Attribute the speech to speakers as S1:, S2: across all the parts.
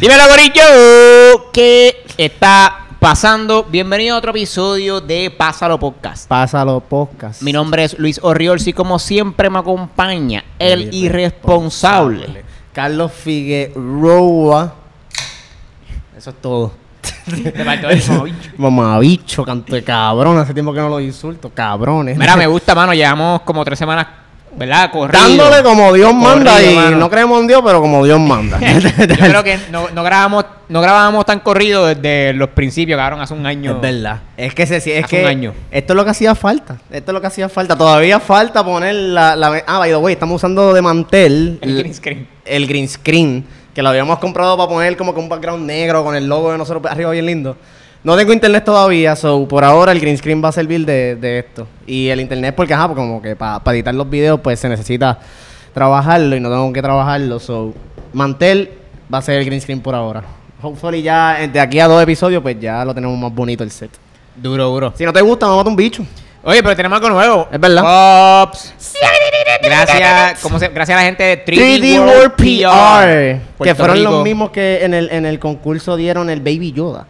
S1: Dímelo, Gorillo, ¿qué está pasando? Bienvenido a otro episodio de Pásalo Podcast.
S2: Pásalo podcast.
S1: Mi nombre es Luis Orriolsi, como siempre me acompaña el irresponsable.
S2: Carlos Figueroa. Eso es todo.
S1: Te faltó el mamabicho.
S2: Mamabicho, canto de cabrón. Hace tiempo que no los insulto. Cabrones.
S1: Mira, me gusta, mano. Llevamos como tres semanas, ¿verdad? Corrido.
S2: Dándole como Dios manda y
S1: mano.
S2: no creemos en Dios, pero como Dios manda.
S1: Yo creo que no, no grabamos no grabábamos tan corrido desde los principios, cabrón, hace un año.
S2: Es verdad. Es que se, es
S1: Hace
S2: que
S1: un año.
S2: esto es lo que hacía falta. Esto es lo que hacía falta. Todavía falta poner la, la ah, by the way, estamos usando de mantel
S1: El green screen.
S2: el green screen que lo habíamos comprado para poner como que un background negro con el logo de nosotros arriba bien lindo. No tengo internet todavía, so por ahora el green screen va a servir de, de esto. Y el internet porque ajá, porque como que para editar los videos pues se necesita trabajarlo y no tengo que trabajarlo, so mantel va a ser el green screen por ahora. Hopefully ya eh, de aquí a dos episodios pues ya lo tenemos más bonito el set.
S1: Duro, duro.
S2: Si no te gusta, vamos a matar un bicho.
S1: Oye, pero tenemos algo nuevo.
S2: Es verdad.
S1: Pops. Gracias, ¿cómo se- gracias a la gente de 3D,
S2: 3D
S1: World
S2: World
S1: PR.
S2: PR. Que fueron
S1: Rico.
S2: los mismos que en el, en el concurso dieron el Baby Yoda.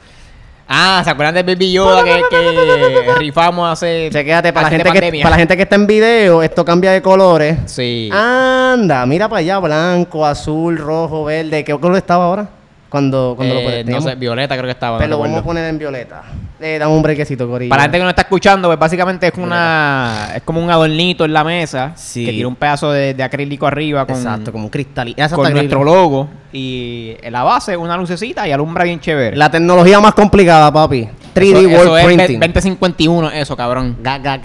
S1: Ah, ¿se acuerdan del Baby Yoda que, que rifamos hace
S2: Chequéate, para la, gente que, para la gente que está en video, esto cambia de colores.
S1: Sí.
S2: Anda, mira para allá, blanco, azul, rojo, verde. ¿Qué color estaba ahora? Cuando, cuando
S1: Eh,
S2: lo
S1: no sé, Violeta creo que estaba.
S2: Pero
S1: no
S2: lo vamos a poner en violeta. Eh, dame un brequecito, Corillo.
S1: Para la gente que no está escuchando, pues básicamente es una es como un adornito en la mesa
S2: Sí.
S1: que tiene un pedazo de, de acrílico arriba con,
S2: Exacto, como un cristal.
S1: Con nuestro logo y en la base una lucecita y alumbra bien chévere.
S2: La tecnología más complicada, papi. 3D
S1: Eso-
S2: World
S1: eso es
S2: Printing.
S1: 2051, eso, cabrón.
S2: Ga, ga.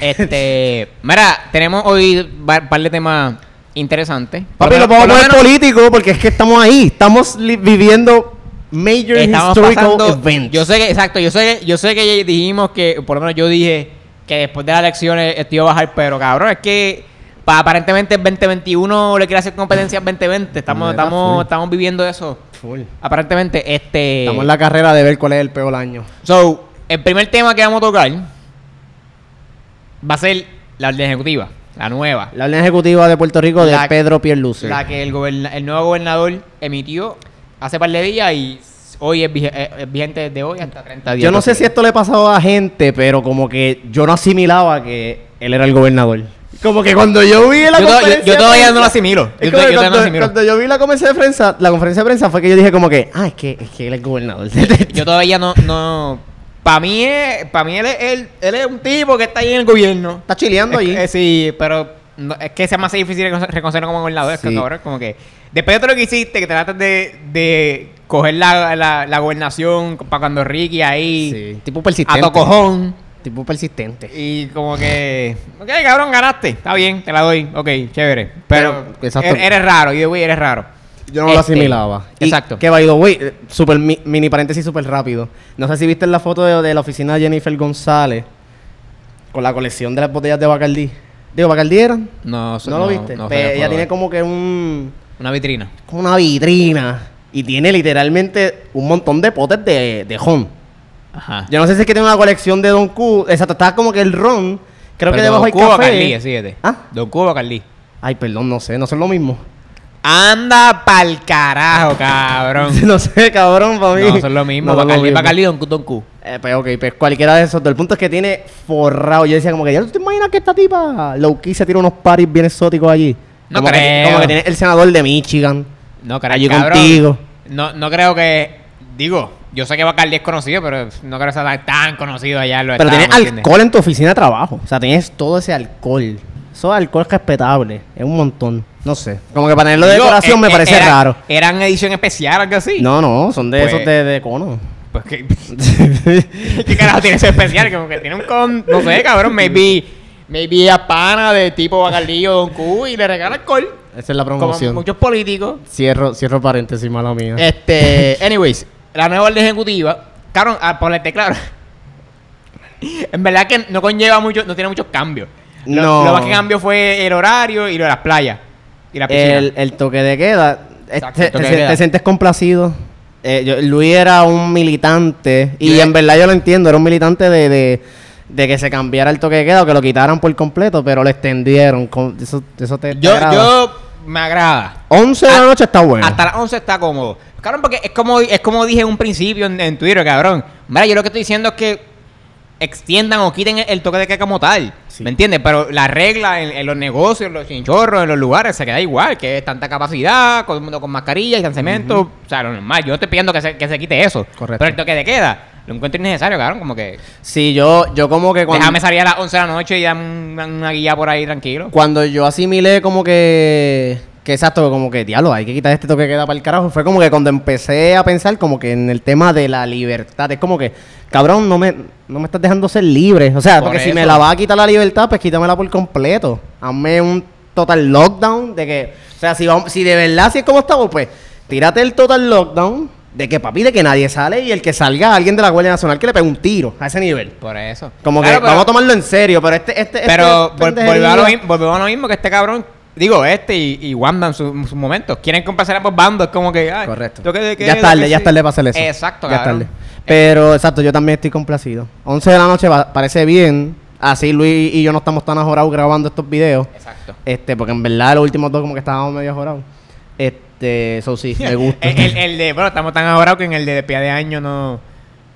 S1: Este, mira, tenemos hoy un par de temas interesantes.
S2: Papi,
S1: lo
S2: podemos poner político porque es que estamos ahí. Estamos viviendo major
S1: estamos
S2: historical
S1: pasando-
S2: events.
S1: Yo sé que, exacto, yo sé que, yo sé que dijimos que, por lo menos yo dije que después de las elecciones esto iba a bajar, pero cabrón, es que pa- aparentemente el 2021 le quiere hacer competencia al 2020. Estamos, estamos,
S2: full.
S1: estamos viviendo eso.
S2: Full.
S1: Aparentemente, este.
S2: Estamos en la carrera de ver cuál es el peor año.
S1: So, el primer tema que vamos a tocar va a ser la orden ejecutiva, la nueva.
S2: La orden ejecutiva de Puerto Rico de
S1: La-
S2: Pedro Pierluce.
S1: La que el, el nuevo gobernador emitió hace par de días y hoy es, eh, es vigente desde hoy hasta 30 días.
S2: Yo no sé si esto le pasaba a gente, pero como que yo no asimilaba que él era el gobernador. Como que cuando yo vi la
S1: Yo, yo-
S2: conferencia
S1: yo
S2: de
S1: todavía no lo asimilo. Yo, yo todavía no lo
S2: cuando,
S1: asimilo.
S2: cuando yo vi la conferencia de prensa, la conferencia de prensa fue que yo dije como que, ah, es que, es que él es gobernador.
S1: Yo todavía no... no para mí, es, para mí él, es, él, él es un tipo que está ahí en el gobierno.
S2: Está chileando allí.
S1: que- eh, sí, pero no- es que sea más difícil reconocer- reconocerlo como gobernador. Es que,
S2: Sí.
S1: cabrón, como que después de todo lo que hiciste, que tratas de, de coger la, la, la gobernación para cuando Ricky ahí
S2: Sí, tipo
S1: a
S2: persistente.
S1: tocojón
S2: Tipo persistente.
S1: y como que, ok, cabrón, ganaste, está bien, te la doy, ok, chévere. Pero,
S2: Pero, exacto.
S1: er- eres raro, y güey, eres raro.
S2: Yo no lo
S1: Este,
S2: asimilaba. Y
S1: exacto.
S2: Que by the way, eh, super mi- mini paréntesis súper rápido. No sé si viste la foto de, de la oficina de Jennifer González con la colección de las botellas de Bacardí. Digo, ¿Bacardí eran?
S1: No,
S2: ¿No, lo viste?
S1: no
S2: Pues
S1: sé,
S2: ella tiene como que un...
S1: una vitrina.
S2: como una vitrina. Y tiene literalmente un montón de potes de, de ron.
S1: Ajá.
S2: Yo no sé si es que tiene una colección de Don Q. Exacto, está como que el ron. Creo que debajo hay
S1: Don Cuba
S2: café.
S1: Carlí, síguete.
S2: ¿Ah?
S1: Don Cuba Carlí.
S2: Ay, perdón, no sé, no son lo mismo.
S1: Anda pa'l carajo, cabrón.
S2: no sé, cabrón, para mí.
S1: No, son lo mismo.
S2: No.
S1: Bacardí, Don Q, Don Q.
S2: Eh, pues ok, pues cualquiera de esos. El punto es que tiene forrado. Yo decía como que, ¿ya tú te imaginas que esta tipa low key se tira unos paris bien exóticos allí?
S1: No
S2: como Que,
S1: creo.
S2: como que tiene el senador de Michigan.
S1: No, creo
S2: Allí
S1: cabrón.
S2: contigo.
S1: No, no creo que. Digo, yo sé que Bacardi es conocido, pero no creo que sea tan, conocido allá en los
S2: Pero
S1: estados,
S2: tienes alcohol en tu oficina de trabajo. O sea, tienes todo ese alcohol. Eso alcohol es respetable. Es un montón. No sé. Como que para tenerlo de
S1: Digo,
S2: decoración
S1: eh,
S2: me
S1: eh,
S2: parece
S1: era-
S2: raro.
S1: ¿Eran edición especial o algo así?
S2: No, no, son de
S1: Pues-
S2: esos de, de cono.
S1: Pues que. ¿Qué carajo tiene ese especial? Como que tiene un con. No sé, cabrón. Maybe. Maybe a pana de tipo Bacardi o Don Q y le regala alcohol.
S2: Esa es la
S1: Como
S2: promoción.
S1: muchos políticos.
S2: Cierro, cierro paréntesis, mala mía.
S1: Este, anyways, la nueva orden ejecutiva, cabrón, a ponerte claro. en verdad que no conlleva mucho, no tiene muchos cambios. Lo,
S2: No.
S1: lo más que cambió fue el horario y lo de las playas. Y la piscina.
S2: el, el toque de queda.
S1: Exacto,
S2: Te,
S1: el toque
S2: te-
S1: de queda.
S2: te sientes complacido. Eh, yo- Luis era un militante. Y en verdad yo lo entiendo. Era un militante de, de, de que se cambiara el toque de queda o que lo quitaran por completo. Pero lo extendieron. Con- Eso, eso te, te
S1: yo,
S2: agrada.
S1: yo me agrada.
S2: 11 de la
S1: Ah,
S2: noche está bueno.
S1: Hasta las 11 está cómodo. Cabrón, porque es como, es como dije en un principio en, en Twitter, cabrón. Mira, yo lo que estoy diciendo es que extiendan o quiten el, el toque de queda como tal.
S2: Sí.
S1: ¿Me entiendes? Pero la regla en, en los negocios, en los chinchorros, en los lugares, se queda igual, que es tanta capacidad, con, el mundo con mascarilla, distanciamiento. O sea, lo normal. Yo no estoy pidiendo que se, que se quite eso.
S2: Correcto.
S1: Pero el toque de queda, lo encuentro innecesario, cabrón. Como que.
S2: Sí, yo, yo como que cuando,
S1: Déjame salir a las 11 de la noche y dame una, una guía por ahí tranquilo.
S2: cuando yo asimilé como que... Que exacto, como que, diablo, hay que quitar este toque que queda para el carajo. Fue como que cuando empecé a pensar como que en el tema de la libertad. Es como que, cabrón, no me, no me estás dejando ser libre. O sea,
S1: Por
S2: porque si me la va a quitar la libertad, pues quítamela por completo. Hazme un total lockdown de que... O sea, si, vamos, si de verdad así es como estamos, pues tírate el total lockdown de que, papi, de que nadie sale y el que salga alguien de la Guardia Nacional que le pegue un tiro a ese nivel.
S1: Por eso.
S2: Como
S1: Claro,
S2: que
S1: pero-
S2: vamos a tomarlo en serio, pero este... este
S1: Pero
S2: este
S1: vol- volvemos a, lo,
S2: pendejería-
S1: mi- volvemos a lo mismo que este cabrón. Digo, este y, y Wanda en su- en sus momentos. Quieren complacer a ambos bandos. Es como que. ay,
S2: Correcto. ya es tarde, ya es tarde para hacer eso.
S1: Exacto,
S2: ya
S1: cabrón.
S2: tarde. Pero, exacto, yo también estoy complacido. 11 de la noche va- parece bien. Así Luis y yo no estamos tan ajorados grabando estos videos.
S1: Exacto.
S2: Este, porque en verdad los últimos dos como que estábamos medio ajorados. Este, eso sí, me gusta.
S1: el, el- el de. Bueno, estamos tan ahorrados que en el de despedida de año no.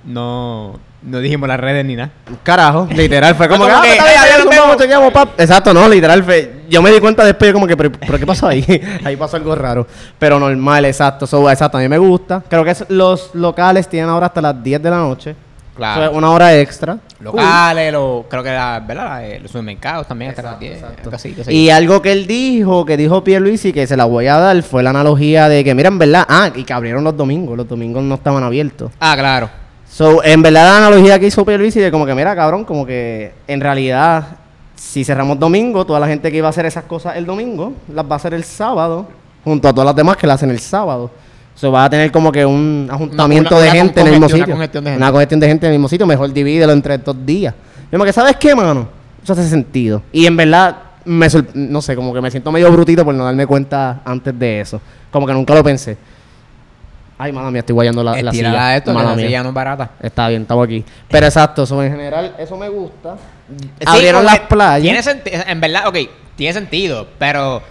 S1: No. No dijimos las redes ni nada.
S2: Carajo, literal, fue como, que, ah,
S1: que, ah.
S2: Exacto, no, literal, fue, yo me di cuenta después, como que, pero, pero ¿qué pasó ahí? ahí pasó algo raro. Pero normal, exacto, so, exacto, a mí me gusta. Creo que es- los locales tienen ahora hasta las 10 de la noche.
S1: Claro.
S2: Es una hora extra.
S1: Locales, lo, creo que la, ¿verdad? Eh, los supermercados también hasta las
S2: Exacto,
S1: 10.
S2: exacto.
S1: algo así.
S2: Y algo que él dijo, que dijo Pierluisi, que se la voy a dar, fue la analogía de que, mira, en verdad, ah, y que abrieron los domingos, los domingos no estaban abiertos.
S1: Ah, claro.
S2: So, en verdad la analogía que hizo Pierluisi de como que, mira, cabrón, como que en realidad, si cerramos domingo, toda la gente que iba a hacer esas cosas el domingo, las va a hacer el sábado, junto a todas las demás que las hacen el sábado. So, va a tener como que un ajuntamiento
S1: Una-
S2: de
S1: una
S2: gente en el mismo sitio.
S1: una congestión de gente.
S2: Una congestión de gente en el mismo sitio, mejor divídelo entre estos días. Yo me que, ¿sabes qué, mano? Eso hace sentido. Y en verdad, me no sé, como que me siento medio brutito por no darme cuenta antes de eso. Como que nunca lo pensé. Ay, mala mía, estoy guayando la, la silla.
S1: esto, que
S2: Mala
S1: la
S2: mía.
S1: silla no es barata.
S2: Está bien, estamos aquí. Pero exacto, eso en general, eso me gusta.
S1: Sí,
S2: Abrieron las playas.
S1: Tiene sentido, en verdad, ok, tiene sentido, pero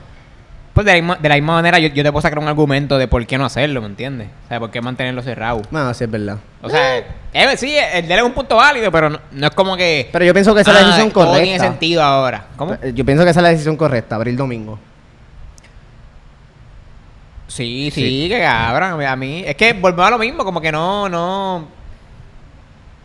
S1: pues de la misma, de la misma manera yo, yo te puedo sacar un argumento de por qué no hacerlo, ¿me entiendes? O sea, por qué mantenerlo cerrado.
S2: No, sí es verdad.
S1: O sea, eh, sí, el de él es un punto válido, pero no, no es como que...
S2: Pero yo pienso que esa es la
S1: ah,
S2: decisión
S1: todo
S2: correcta.
S1: tiene sentido ahora. ¿Cómo?
S2: Yo pienso que esa es la decisión correcta, abrir domingo.
S1: Sí, sí, que cabrón. A mí, es que volvemos a lo mismo, como que no, no.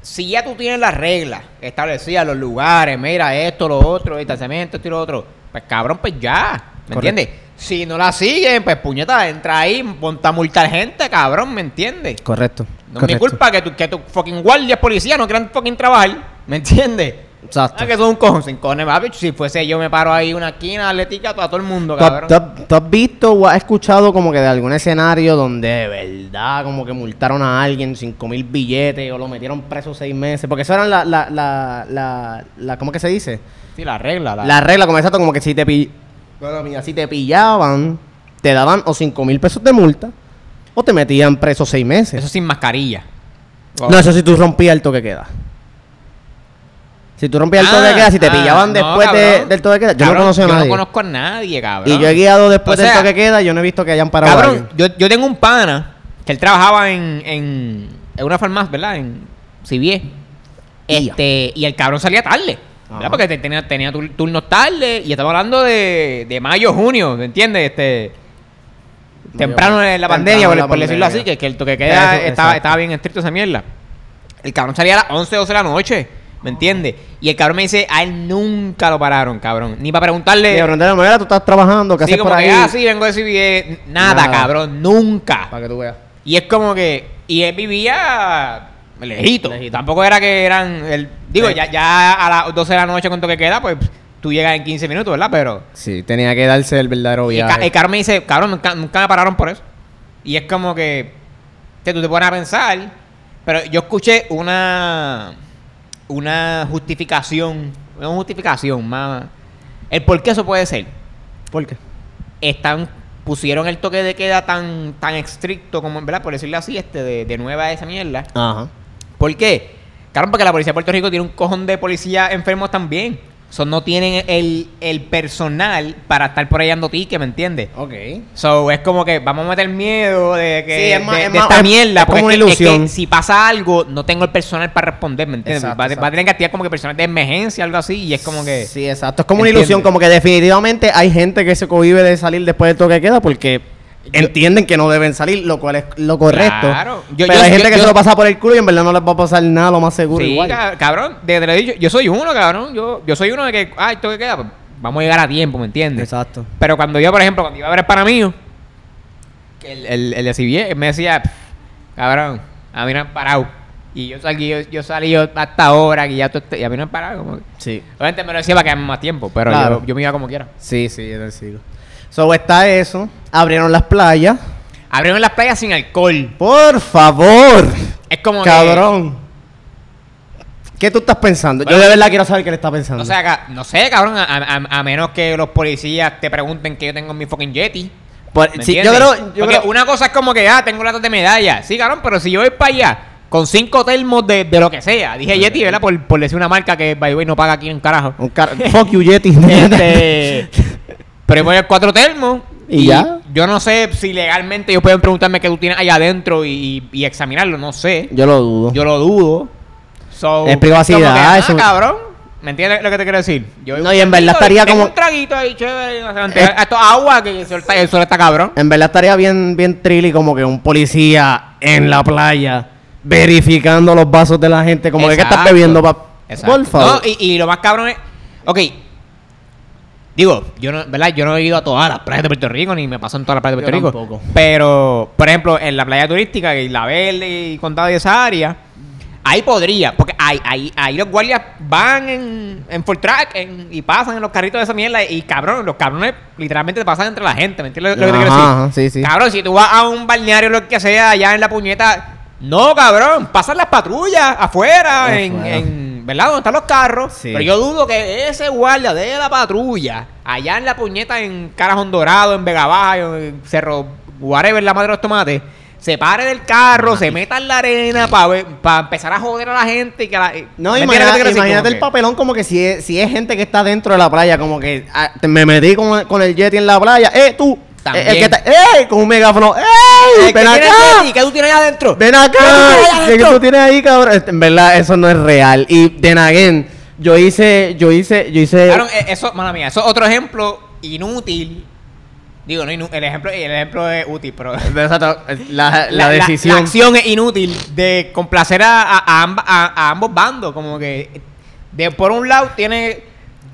S1: Si ya tú tienes las reglas establecidas, los lugares, mira esto, lo otro, distanciamiento, esto y lo otro, pues cabrón, pues ya. ¿Me entiendes? Si no la siguen, pues puñeta, entra ahí, ponte a multar gente, cabrón, ¿me entiendes?
S2: Correcto.
S1: No es mi culpa que tu, que tu fucking guardias policías no quieran fucking trabajar, ¿me entiendes?
S2: Exacto.
S1: Ah, que son un cojón, sin cojones, papi. Si fuese yo me paro ahí una esquina atlética a todo el mundo,
S2: ¿Tú, has-
S1: cabrón.
S2: tú has- tú has visto o has escuchado como que de algún escenario donde de verdad como que multaron a alguien cinco mil billetes o lo metieron preso seis meses? Porque eso eran la, la, la, la, la- ¿cómo que se dice?
S1: Sí, la regla, la,
S2: La regla, como exacto, como que si te, pi- Bueno, mira, si te pillaban, te daban o cinco mil pesos de multa o te metían preso seis meses.
S1: Eso sin mascarilla.
S2: No, eso si tú rompías el toque queda. Si tú rompías el
S1: Ah,
S2: toque queda, si te
S1: ah,
S2: pillaban
S1: no,
S2: después de-
S1: cabrón.
S2: del toque queda. Yo
S1: Cabrón,
S2: no conozco a
S1: Yo
S2: nadie.
S1: no conozco a nadie, cabrón.
S2: y yo he guiado después
S1: O sea,
S2: del toque queda, yo no he visto que hayan parado. a
S1: Cabrón,
S2: alguien.
S1: yo, yo tengo un pana que él trabajaba en, en, en una farmacia, ¿verdad? En CBS. Este, y el cabrón salía tarde. Porque te- tenía, tenía tur- turnos tarde y estamos hablando de, de mayo, junio, ¿me entiendes? Este, temprano en la
S2: Temprano
S1: pandemia, por,
S2: la
S1: por decirlo
S2: pandemia.
S1: así, que, que el toque queda
S2: Eso,
S1: estaba, estaba bien estricto esa mierda. El cabrón salía a las 11, 12 de la noche, ¿me entiendes? Y el cabrón me dice, a él nunca lo pararon, cabrón. Ni para preguntarle...
S2: Y de pronto, mira, tú estás trabajando, ¿qué
S1: Sí,
S2: haces
S1: como
S2: por
S1: que,
S2: ahí?
S1: ah, sí, vengo de. Nada,
S2: Nada.
S1: cabrón, nunca.
S2: Para que tú veas.
S1: Y es como que. Y él vivía lejito.
S2: Lejito.
S1: Tampoco era que eran. El, digo,
S2: Sí.
S1: ya, ya a las 12 de la noche, con toque queda, pues tú llegas en 15 minutos, ¿verdad? Pero.
S2: Sí, tenía que darse el verdadero
S1: el,
S2: viaje.
S1: el cabrón me dice, cabrón, nunca, nunca me pararon por eso. Y es como que. Que tú te pones a pensar. Pero yo escuché una. Una justificación. Una justificación más. El por qué eso puede ser.
S2: ¿Por qué?
S1: están pusieron el toque de queda tan tan estricto como verdad por decirlo así este de, de nueva esa mierda
S2: Ajá.
S1: ¿por qué? Claro porque la policía de Puerto Rico tiene un cojón de policía enfermos también So, no tienen el, el personal para estar por ahí dando tickets, ¿me entiendes?
S2: Ok.
S1: So, es como que vamos a meter miedo de que
S2: Sí, es más-
S1: de,
S2: es
S1: de
S2: más-
S1: esta
S2: es-
S1: mierda.
S2: es
S1: Porque
S2: como una
S1: que- es que
S2: ilusión.
S1: si pasa algo, no tengo el personal para responder, ¿me entiendes?
S2: Exacto,
S1: va, va a tener que activar como que personal de emergencia, algo así, y es como que.
S2: Sí, exacto. Es como una
S1: ¿Entiendes?
S2: ilusión, como que definitivamente hay gente que se cohibe de salir después del toque de queda porque entienden que no deben salir, lo cual es lo correcto.
S1: Claro. Yo-
S2: Pero
S1: yo-
S2: hay gente
S1: yo-
S2: que se lo pasa por el culo y en verdad no les va a pasar nada, lo más seguro
S1: Sí,
S2: igual.
S1: ca- cabrón, de, te lo dicho, yo soy uno, cabrón. Yo, yo soy uno de que, ay, esto que queda, pues, vamos a llegar a tiempo, ¿me entiendes?
S2: Exacto.
S1: Pero cuando yo, por ejemplo, cuando iba a ver el pana mío, el, el, el de CBS, me decía, "Pff, cabrón, a mí no han parado. Y yo salí, yo, yo salí hasta ahora, que ya tú y a mí no han parado. Como que-
S2: Sí.
S1: Obviamente me lo decía para quedarme más tiempo, pero
S2: Claro.
S1: yo, yo me iba como quiera.
S2: Sí, sí, yo te sigo. So está eso. Abrieron las playas.
S1: Abrieron las playas sin alcohol.
S2: Por favor.
S1: Es como que-
S2: Cabrón. ¿Qué tú estás pensando?
S1: Bueno,
S2: Yo de verdad quiero saber qué le está pensando.
S1: O sea, no sé, cabrón, a, a- a menos que los policías te pregunten que yo tengo en mi fucking Yeti.
S2: Por-
S1: ¿Me
S2: sí, yo creo-
S1: una cosa es como que, ah, tengo latas de medalla. Sí, cabrón, pero si yo voy para allá con cinco termos de, de lo que sea. Dije Yeti, ¿verdad? Por, por decir una marca que, by the way, no paga aquí en carajo.
S2: un car- fuck you Yeti.
S1: Este, pero voy a cuatro termos.
S2: ¿Y ya?
S1: Yo no sé si legalmente ellos pueden preguntarme qué tú tienes allá adentro y, y examinarlo. No sé.
S2: yo lo dudo.
S1: Yo lo dudo. So,
S2: Es privacidad,
S1: ah,
S2: eso-
S1: cabrón. ¿Me entiendes lo que te quiero decir? Yo
S2: No, y en verdad estaría como-
S1: un traguito ahí, chévere. o sea, Esto es agua que el sol está cabrón.
S2: En verdad estaría bien, bien trilly como que un policía en la playa verificando los vasos de la gente. Como que ¿qué estás
S1: Exacto.
S2: bebiendo, pa?
S1: Exacto.
S2: Por favor.
S1: No, y, y lo más cabrón es. Ok. Digo, yo no, ¿verdad? Yo no he ido a todas las playas de Puerto Rico, ni me paso en todas las playas de
S2: Yo
S1: Puerto Rico.
S2: tampoco.
S1: Pero, por ejemplo, en la playa turística, que La Verde y Condado de esa área, ahí podría, porque ahí, ahí, ahí los guardias van en, en full track en- y pasan en los carritos de esa mierda y cabrón, los cabrones literalmente te pasan entre la gente, ¿me entiendes lo que te quiero decir?
S2: Ajá, sí, sí.
S1: Cabrón, si tú vas a un balneario o lo que sea allá en la puñeta, no, cabrón, pasan las patrullas afuera, en. En- ¿verdad? Donde están los carros.
S2: Sí.
S1: Pero yo dudo que ese guardia de la patrulla, allá en la puñeta, en Carajón Dorado, en Vega Baja, en Cerro, whatever, la madre de los tomates, se pare del carro, se meta en la arena para empezar a joder a la gente. Y que la,
S2: No,
S1: ¿me entiendes lo que
S2: imagina-
S1: decir?
S2: imagínate el
S1: que-
S2: papelón como que si es, si es gente que está dentro de la playa, como que ah, me metí con, con el Yeti en la playa. ¡Eh, tú!
S1: También.
S2: Eh, el que está- ¡Eh! Con un megáfono.
S1: ¿qué
S2: ¡Ven
S1: tienes
S2: acá!
S1: Yeti? ¿Qué tú tienes ahí adentro?
S2: ¡Ven acá!
S1: ¿Qué tú tienes ahí
S2: cabrón? En verdad, eso no es real. Y de again, yo hice, yo hice, yo hice.
S1: Claro, eh, eso, mala mía, eso es otro ejemplo inútil. Digo, no el ejemplo, el ejemplo es útil, pero
S2: Exacto, la, la decisión.
S1: La, acción es inútil de complacer a, a- ambos bandos. Como que, de por un lado, tiene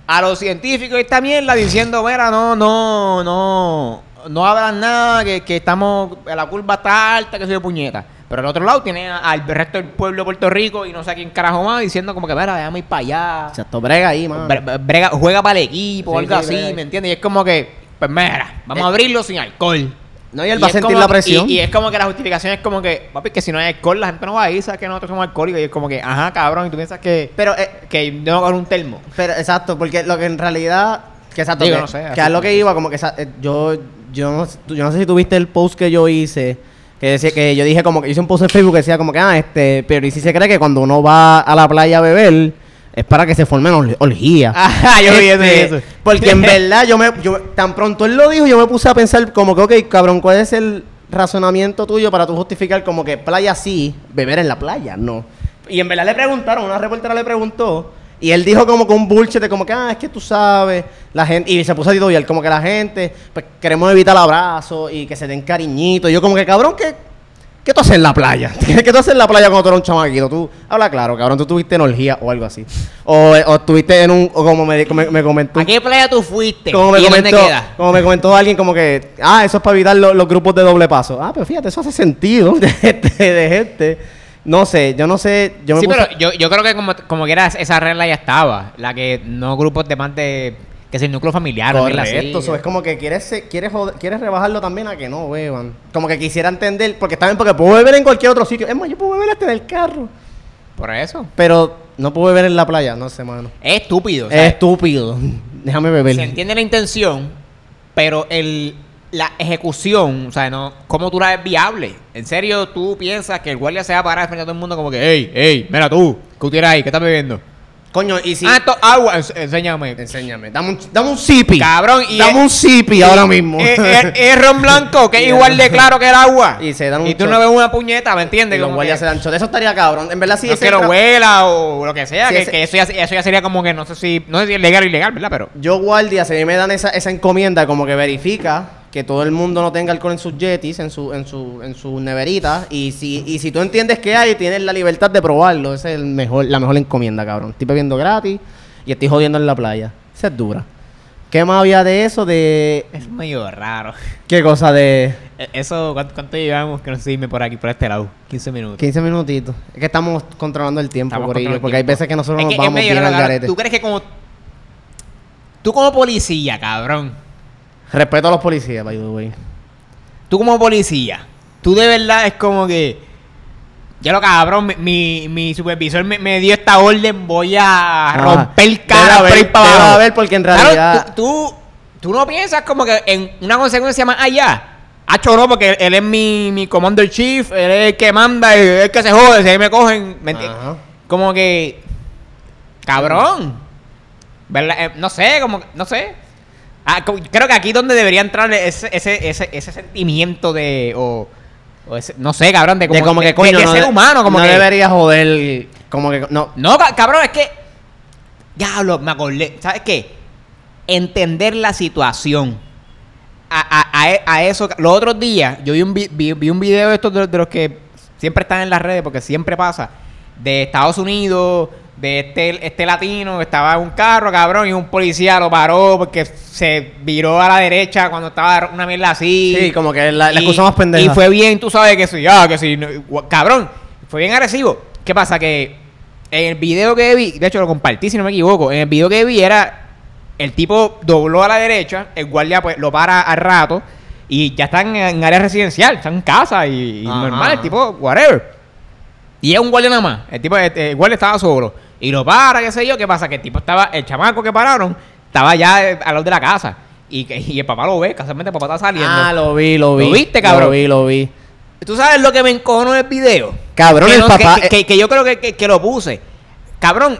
S1: a los científicos esta mierda diciendo: Mira, no, no, no, no hablan nada, que, que estamos, la curva está alta, que soy de puñeta. Pero al otro lado tiene al resto del pueblo de Puerto Rico y no sé a quién carajo más diciendo como que, mira, déjame ir para allá.
S2: Exacto, brega ahí, man.
S1: Bre- bre- brega- juega para el equipo o
S2: Sí,
S1: algo
S2: sí,
S1: así,
S2: brega.
S1: ¿me entiendes? Y es como que, pues mira, vamos a
S2: Eh.
S1: abrirlo sin alcohol.
S2: No, y él va a sentir
S1: como
S2: la presión.
S1: Y, y es como que la justificación es como que, papi, que si no hay alcohol, la gente no va a ir, sabes que nosotros somos alcohólicos. Y es como que, ajá, cabrón, y tú piensas que,
S2: Pero, eh,
S1: que no con un termo.
S2: Pero exacto, porque lo que en realidad que exacto,
S1: Digo,
S2: que,
S1: no sé,
S2: que a lo que iba como que eh, yo yo no, sé- yo no sé si tuviste el post que yo hice que decía que yo dije como que hice un post en Facebook que decía como que ah este pero y si se cree que cuando uno va a la playa a beber es para que se formen ol- orgías.
S1: Ajá, yo vi eso
S2: Este,
S1: eso.
S2: Porque en verdad yo me yo, tan pronto él lo dijo, yo me puse a pensar como que ok, cabrón, ¿cuál es el razonamiento tuyo para tú justificar como que playa sí, beber en la playa? No. Y en verdad le preguntaron, una reportera le preguntó y él dijo como que un bullshit de como que, ah, es que tú sabes, la gente, y se puso a titubear, como que la gente, pues queremos evitar abrazos y que se den cariñitos. Y yo como que, cabrón, ¿qué, ¿qué tú haces en la playa? ¿Qué tú haces en la playa cuando tú eres un chamaquito? Tú, habla claro, cabrón, tú tuviste en orgía o algo así. O, o estuviste en un, o como me, me, me comentó.
S1: ¿A qué playa tú fuiste?
S2: Como me,
S1: ¿Y dónde
S2: comentó,
S1: queda?
S2: como me comentó alguien como que, ah, eso es para evitar lo- los grupos de doble paso. Ah, pero fíjate, eso hace sentido de gente, de gente. No sé, yo no sé, yo me
S1: sí,
S2: puse-
S1: pero yo, yo creo que como, como que era esa regla ya estaba. La que no grupos de más de... Que es el núcleo familiar.
S2: Correcto, eso es como que quieres, quieres, joder- quieres rebajarlo también a que no beban. Como que quisiera entender, porque está bien, porque puedo beber en cualquier otro sitio. Es más, yo puedo beber hasta en el carro.
S1: Por eso.
S2: Pero no puedo beber en la playa, no sé, mano.
S1: Es estúpido.
S2: es estúpido. Déjame beber.
S1: Se entiende la intención, pero el, la ejecución, o sea, no, ¿cómo tú la ves viable? En serio, tú piensas que el guardia se va a parar frente a todo el mundo como que, hey, hey, mira tú, ¿qué tú tienes ahí? ¿Qué estás bebiendo?
S2: Coño, y si...
S1: Ah, esto agua. Ens- enséñame.
S2: Enséñame. Dame un, dame un sipi.
S1: Cabrón, y
S2: Dame
S1: es-
S2: un sipi ahora mismo.
S1: Es, es- es ron blanco, que es igual de claro que el agua.
S2: Y se dan un
S1: Y tú
S2: shot.
S1: no ves una puñeta, ¿me entiendes?
S2: Y los guardias se dan shot. Eso estaría cabrón. En verdad sí.
S1: no
S2: ese
S1: que lo huela o lo que sea,
S2: Sí,
S1: que,
S2: ese-
S1: que eso, ya, eso ya sería como que no sé si, no sé si es legal o ilegal, ¿verdad? Pero
S2: Yo guardia, si me dan esa, esa encomienda, como que verifica que todo el mundo no tenga alcohol en sus jetis, en su, en su, en su neverita. Y si, y si tú entiendes que hay, tienes la libertad de probarlo. Esa es el mejor, la mejor encomienda, cabrón. Estoy bebiendo gratis y estoy jodiendo en la playa. Esa es dura. ¿Qué más había de eso? De.
S1: es medio raro.
S2: ¿Qué cosa? De
S1: E- Eso, ¿cuánto, cuánto llevamos? Que no sé, dime por aquí, por este lado. 15 minutos.
S2: 15 minutitos. Es que estamos controlando el tiempo,
S1: Estamos
S2: por ello,
S1: el
S2: porque hay veces que nosotros
S1: Es
S2: nos
S1: que
S2: vamos bien al garete.
S1: ¿Tú crees que como... Tú como policía, cabrón.
S2: Respeto a los policías, by the way.
S1: Tú como policía. Tú de verdad es como que... Ya lo cabrón, mi, mi, mi supervisor me, me dio esta orden, voy a
S2: Ah,
S1: romper cara
S2: haber-
S1: ahí para abajo.
S2: haber, porque en
S1: Claro,
S2: realidad-
S1: tú, tú, tú no piensas como que en una consecuencia más allá. Hacho no, porque él, él es mi, mi commander chief, él es el que manda, él es el que se jode, si ahí me cogen, ¿me?
S2: Ajá.
S1: Como que... Cabrón. ¿Verdad? Eh, no sé, como... No sé. Ah, creo que aquí es donde debería entrar ese, ese, ese, ese sentimiento de... O, o ese- no sé, cabrón, de como,
S2: de como que coño
S1: de
S2: no
S1: ser
S2: de-
S1: humano, como
S2: no
S1: que...
S2: debería joder como que no
S1: No, ca- cabrón, es que. Diablo, me acordé. ¿Sabes qué? Entender la situación. A, a- a- a eso. Los otros días, yo vi un, vi, vi- vi un video de estos de, de los que siempre están en las redes, porque siempre pasa. De Estados Unidos, de este, este latino que estaba en un carro, cabrón, y un policía lo paró porque se viró a la derecha cuando estaba una mierda así.
S2: sí como que la, la excusa más pendeja
S1: Y fue bien, tú sabes que sí, ah, que sí. no, cabrón, fue bien agresivo. ¿Qué pasa? Que en el video que vi, de hecho lo compartí si no me equivoco, en el video que vi era el tipo dobló a la derecha, el guardia pues lo para al rato y ya están en área residencial, están en casa y, normal, el tipo, whatever. Y es un guardia nada más. El tipo, este, el guardia estaba solo. Y lo para, qué sé yo. ¿Qué pasa? Que el tipo estaba, el chamaco que pararon, estaba ya eh, al lado de la casa. Y, que- y el papá lo ve, casualmente el papá está saliendo.
S2: ah lo vi lo vi
S1: ¿Lo viste, cabrón?
S2: lo vi lo vi
S1: ¿Tú sabes lo que me encojonó del video?
S2: Cabrón,
S1: que
S2: el
S1: no-
S2: papá-
S1: Que, que- que yo creo que, que- que lo puse. Cabrón,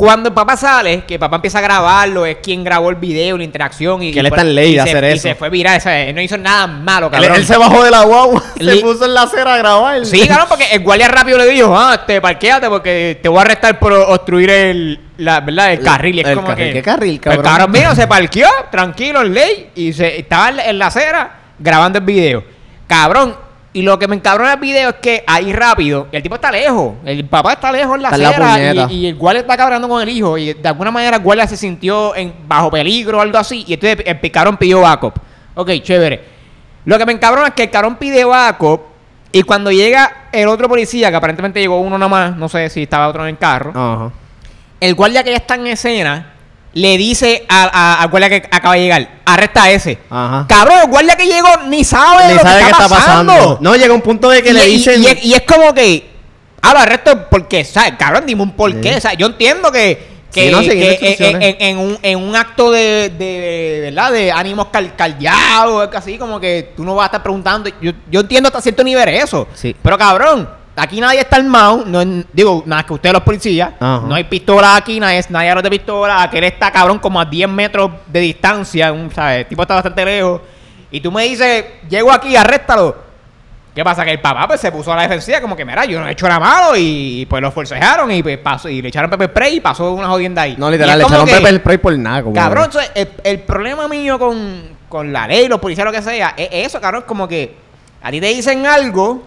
S1: cuando el papá sale, que el papá empieza a grabarlo, es quien grabó el video, la interacción. Y,
S2: Que él
S1: y
S2: está en ley
S1: y
S2: de
S1: se-
S2: hacer
S1: y
S2: eso.
S1: se fue viral. no hizo nada malo,
S2: él,
S1: cabrón.
S2: él se bajó de la guagua se
S1: Li-
S2: puso en la acera a grabar
S1: Sí, cabrón, porque el guardia rápido le dijo, ah, este, parquéate porque te voy a arrestar por obstruir el, la, ¿verdad? el
S2: El-
S1: carril. Y es
S2: el
S1: como
S2: carril.
S1: que-
S2: ¿Qué carril,
S1: Pues,
S2: cabrón?
S1: cabrón mío se parqueó, tranquilo, en ley, y se estaba en la, en la acera grabando el video. Cabrón, y lo que me encabrona el video es que ahí rápido, el tipo está lejos, el papá está lejos en la
S2: Está en la
S1: y, y el guardia está cabrando con el hijo y de alguna manera el guardia se sintió en, bajo peligro o algo así y entonces el picarón pidió backup. Ok, chévere. Lo que me encabrona es que el cabrón pide backup y cuando llega el otro policía, que aparentemente llegó uno nada más, no sé si estaba otro en el carro, el guardia que ya está en escena le dice a- a- al guardia que acaba de llegar, arresta a ese.
S2: Ajá.
S1: Cabrón, el guardia que llegó ni sabe
S2: ni
S1: lo
S2: sabe
S1: que
S2: qué
S1: está,
S2: pasando no llega un punto de que
S1: y,
S2: le dicen
S1: y es, y es como que, ah, lo arresto porque, ¿sabes? Cabrón, dime un porqué.
S2: Sí.
S1: Sea, yo entiendo que, que,
S2: Sí, no,
S1: que en, en- en un, en un acto de, de, ¿verdad? De ánimos cal, caldeados, así, como que tú no vas a estar preguntando. Yo, yo entiendo hasta cierto nivel eso.
S2: Sí.
S1: Pero cabrón, aquí nadie está armado. No, es- digo, nada que ustedes los policías.
S2: Ajá.
S1: No hay pistola aquí, nadie, nadie habla de pistola. Aquel está cabrón como a 10 metros de distancia. Un, ¿sabes? El tipo está bastante lejos. Y tú me dices, llego aquí, arréstalo. ¿Qué pasa? Que el papá pues se puso a la defensiva como que, mira, yo no he hecho nada malo y, pues lo forcejaron y pues pasó, y le echaron pepper spray y pasó una jodienda ahí.
S2: no
S1: Y
S2: literal
S1: es
S2: le
S1: como
S2: echaron
S1: que,
S2: pepper spray por nada como
S1: Cabrón, entonces, el, el problema mío con, con la ley, los policías, lo que sea, es eso, cabrón, como que a ti te dicen algo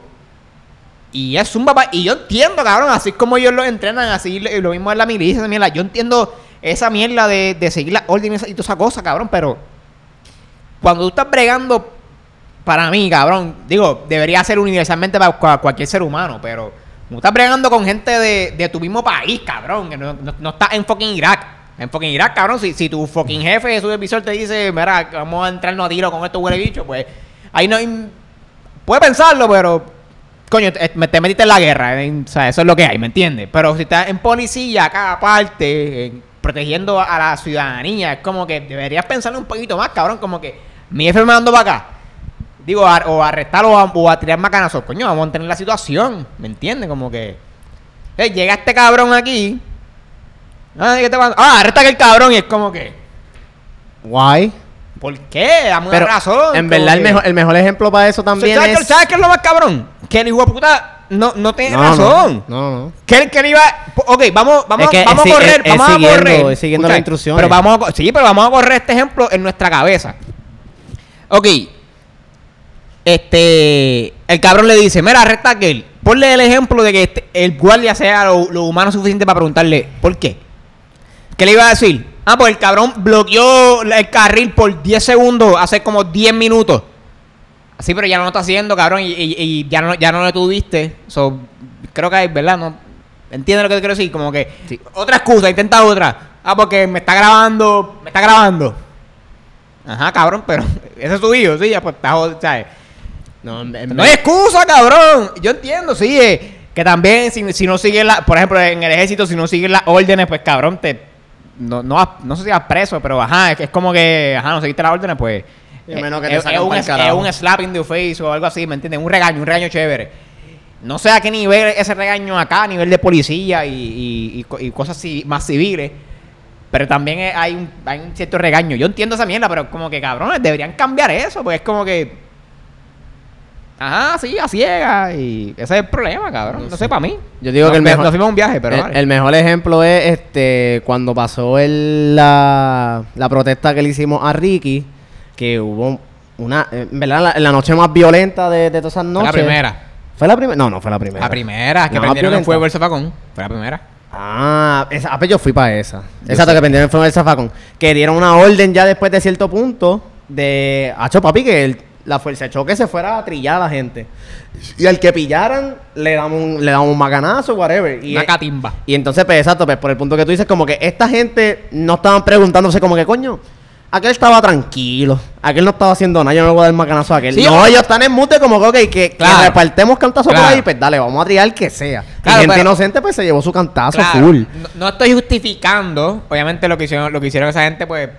S1: y es un papá. Y yo entiendo, cabrón, así como ellos lo entrenan, así lo mismo en la milicia, esa mierda. Yo entiendo esa mierda de, de seguir las órdenes y toda esa cosa, cabrón, pero cuando tú estás bregando, para mí, cabrón, digo, debería ser universalmente para cua- cualquier ser humano, pero tú estás bregando con gente de, de tu mismo país, cabrón, que no, no, no estás en fucking Irak. En fucking Irak, cabrón, si, si tu fucking jefe supervisor te dice, mira, vamos a entrarnos a tiro con estos huele bichos, pues ahí no hay... Puede pensarlo, pero coño, te, me- te metiste en la guerra, eh, o sea, eso es lo que hay, ¿me entiendes? Pero si estás en policía acá aparte, en- protegiendo a la ciudadanía, es como que deberías pensarlo un poquito más, cabrón, como que mi jefe me mandó para acá. Digo, a- o arrestarlo o a, o a tirar macanazos. Coño, vamos a mantener la situación, ¿me entiendes? Como que... eh, llega este cabrón aquí Ah, ¿qué te? Ah, arresta que el cabrón y es como que.
S2: Why?
S1: ¿Por qué? Dame una razón.
S2: en verdad el mejor, el mejor ejemplo para eso también
S1: ¿Sabes, qué-
S2: es...
S1: ¿Sabes qué es lo más cabrón? El hijo puta no, no tiene
S2: No,
S1: razón.
S2: No, no,
S1: que él iba. Ok, vamos, vamos,
S2: Es que
S1: vamos a correr.
S2: es- es
S1: vamos a
S2: siguiendo-
S1: correr.
S2: es siguiendo las instrucciones.
S1: Pero vamos a, co- sí, pero vamos a correr este ejemplo en nuestra cabeza. Ok. Este. El cabrón le dice: Mira, arresta a aquel. Ponle el ejemplo de que este- el guardia sea lo, lo humano suficiente para preguntarle: ¿Por qué? ¿Qué le iba a decir? Ah, pues el cabrón bloqueó la- el carril por 10 segundos hace como 10 minutos. Sí, pero ya no lo está haciendo, cabrón, y, y- y ya no ya no lo tuviste. So, creo que hay, ¿verdad? No, ¿Entiendes lo que te quiero decir? Como que
S2: Sí.
S1: otra excusa, intenta otra. Ah, porque me está grabando, me está grabando. Ajá, cabrón, pero ese es tu hijo, sí, ya pues está ¿sabes?
S2: No,
S1: No hay excusa, cabrón. Yo entiendo, sí, eh, que también si, si no sigues la, por ejemplo, en el ejército, si no sigues las órdenes, pues cabrón, te no, no, no sé si vas preso, pero ajá, es, es como que, ajá, no seguiste las órdenes, pues.
S2: Y menos que te
S1: es, un, es un slap in the face o algo así, ¿me entiendes? Un regaño, un regaño chévere. No sé a qué nivel ese regaño acá, a nivel de policía y, y- y co- y cosas así, más civiles. Pero también hay un, hay un cierto regaño. Yo entiendo esa mierda, pero como que cabrones, deberían cambiar eso, pues es como que. Ajá, sí, a ciega. Y ese es el problema, cabrón. No, sé, para mí.
S2: Yo digo
S1: No,
S2: que el
S1: me-
S2: mejor-
S1: Nos fuimos un viaje, pero.
S2: el,
S1: vale.
S2: el mejor ejemplo es este cuando pasó el, la, la protesta que le hicimos a Ricky, que hubo una, eh, en verdad, la, la noche más violenta de, de todas esas
S1: Fue
S2: noches.
S1: la primera.
S2: ¿Fue la primera? No, no fue la primera.
S1: La primera, que prendieron el fuego el zafacón. Fue la primera.
S2: Ah, esa, ah, pues yo fui para esa. Exacto, que prendieron el fuego del zafacón. Que dieron una orden ya después de cierto punto de... Hacho, papi, que el- la fuerza de choque se fuera a trillar a la gente. Y al que pillaran, le damos un, le damos un macanazo, whatever. Y,
S1: Una catimba.
S2: y entonces, pues, exacto, pues, por el punto que tú dices, como que esta gente no estaban preguntándose como que, coño, aquel estaba tranquilo, aquel no estaba haciendo nada, yo no le voy a dar macanazo a aquel.
S1: Sí,
S2: no, ellos están en mute como que, ok, que, que
S1: Claro.
S2: repartemos cantazos por
S1: Claro.
S2: ahí, pues dale, vamos a trillar el que sea.
S1: Claro,
S2: y gente
S1: pero-
S2: inocente, pues, se llevó su cantazo full.
S1: No, no estoy justificando, obviamente lo que hicieron, lo que hicieron esa gente, pues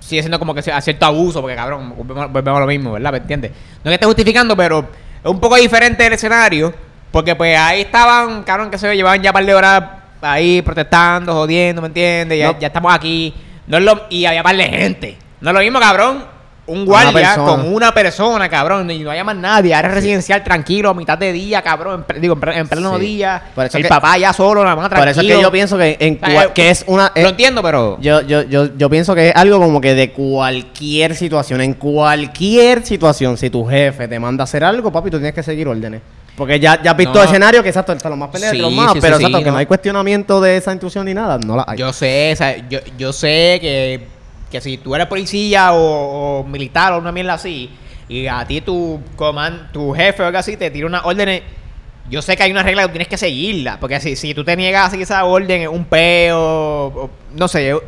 S1: sigue siendo como que a cierto abuso, porque cabrón, volvemos, volvemos a lo mismo, ¿verdad? ¿Me entiendes? No es que esté justificando, pero es un poco diferente el escenario, porque pues ahí estaban, cabrón, que se llevaban ya un par de horas ahí protestando, jodiendo, ¿me entiendes? Ya,
S2: No.
S1: ya estamos aquí. No es lo, y había par de gente. No es lo mismo, cabrón. Un guardia con una persona, cabrón, y no haya más nadie. Área residencial tranquilo, a mitad de día, cabrón. en digo, en, ple- en pleno
S2: Sí.
S1: día.
S2: Por eso
S1: el
S2: que-
S1: papá ya solo, nada más tranquilo.
S2: Por eso es que yo pienso que, en
S1: O sea, eh,
S2: que es una...
S1: Lo
S2: eh,
S1: entiendo, pero.
S2: yo, yo, yo, yo pienso que es algo como que de cualquier situación, en cualquier situación, si tu jefe te manda a hacer algo, papi, tú tienes que seguir órdenes. Porque ya, ya has visto
S1: No.
S2: escenarios que exacto, están los más
S1: Sí,
S2: que los más,
S1: sí,
S2: pero
S1: sí,
S2: exacto, que no. hay cuestionamiento de esa instrucción ni nada, no la hay.
S1: Yo sé, o sea, yo, yo sé que, que si tú eres policía o, o militar o una mierda así, y a ti tu coman, tu jefe o algo así te tira unas órdenes, yo sé que hay una regla que tienes que seguirla, porque si, si tú te niegas a seguir esa orden, es un peo, o- no sé, yo-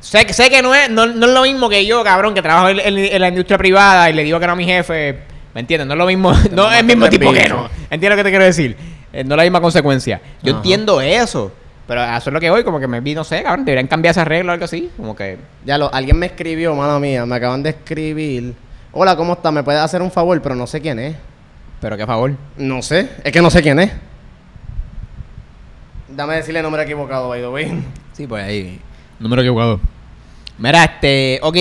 S1: sé, que- sé que no es, no, no es lo mismo que yo, cabrón, que trabajo en, en- en la industria privada y le digo que no a mi jefe, ¿me entiendes? No es lo mismo, no es el mismo tipo que no. ¿Entiendes lo que te quiero decir? Eh, no es la misma consecuencia. Yo
S2: Ajá.
S1: entiendo eso. Pero a eso es lo que voy, como que me vi, no sé, cabrón, deberían cambiar esa regla o algo así. Como que.
S2: Ya lo, alguien me escribió, mala mía, me acaban de escribir. Hola, ¿cómo está? ¿Me puedes hacer un favor? Pero no sé quién es.
S1: Pero que a favor.
S2: No sé, es que no sé quién es. Dame decirle el nombre equivocado, by the way.
S1: Sí, pues ahí. Número equivocado. Mira, este. Ok.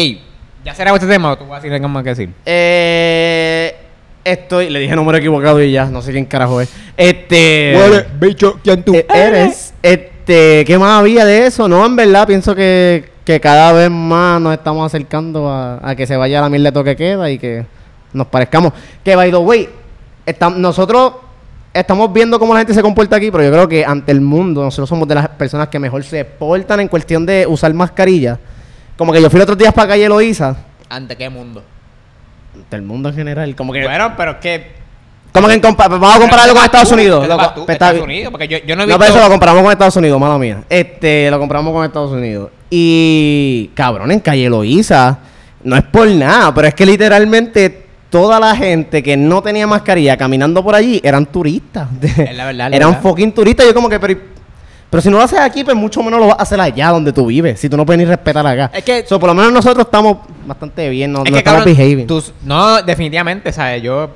S1: Ya será este tema o tú vas a decir algo más que decir.
S2: Eh, estoy, le dije número equivocado y ya, no sé quién carajo es. Este.
S1: bicho, ¿quién
S2: eh, eres. Este, ¿qué más había de eso? No, en verdad pienso que, que cada vez más nos estamos acercando a, a que se vaya la mierda de toque queda y que nos parezcamos. Que by the way, estam- nosotros estamos viendo cómo la gente se comporta aquí, pero yo creo que ante el mundo nosotros somos de las personas que mejor se portan en cuestión de usar mascarilla. Como que yo fui los otros días para calle Loíza.
S1: ¿Ante qué mundo?
S2: Ante el mundo en general. Como que.
S1: Bueno, pero es que.
S2: como que en compa- vamos a compararlo con Estados Unidos.
S1: Lo,
S2: pues,
S1: Estados. Unidos, porque yo, yo no he
S2: No,
S1: visto.
S2: pero eso lo compramos con Estados Unidos, mala mía. Este, lo compramos con Estados Unidos. Y, cabrón, en Calle Loíza, no es por nada, pero es que literalmente toda la gente que no tenía mascarilla caminando por allí eran turistas.
S1: Es la verdad, la
S2: eran
S1: verdad.
S2: fucking turistas. Yo como que, pero, pero si no lo haces aquí, pues mucho menos lo vas a hacer allá donde tú vives. Si tú no puedes ni respetar acá.
S1: Es que-
S2: So, por lo menos nosotros estamos bastante bien, no,
S1: Es
S2: no
S1: que,
S2: estamos
S1: cabrón,
S2: behaving.
S1: tus- no, definitivamente, ¿sabes? Yo,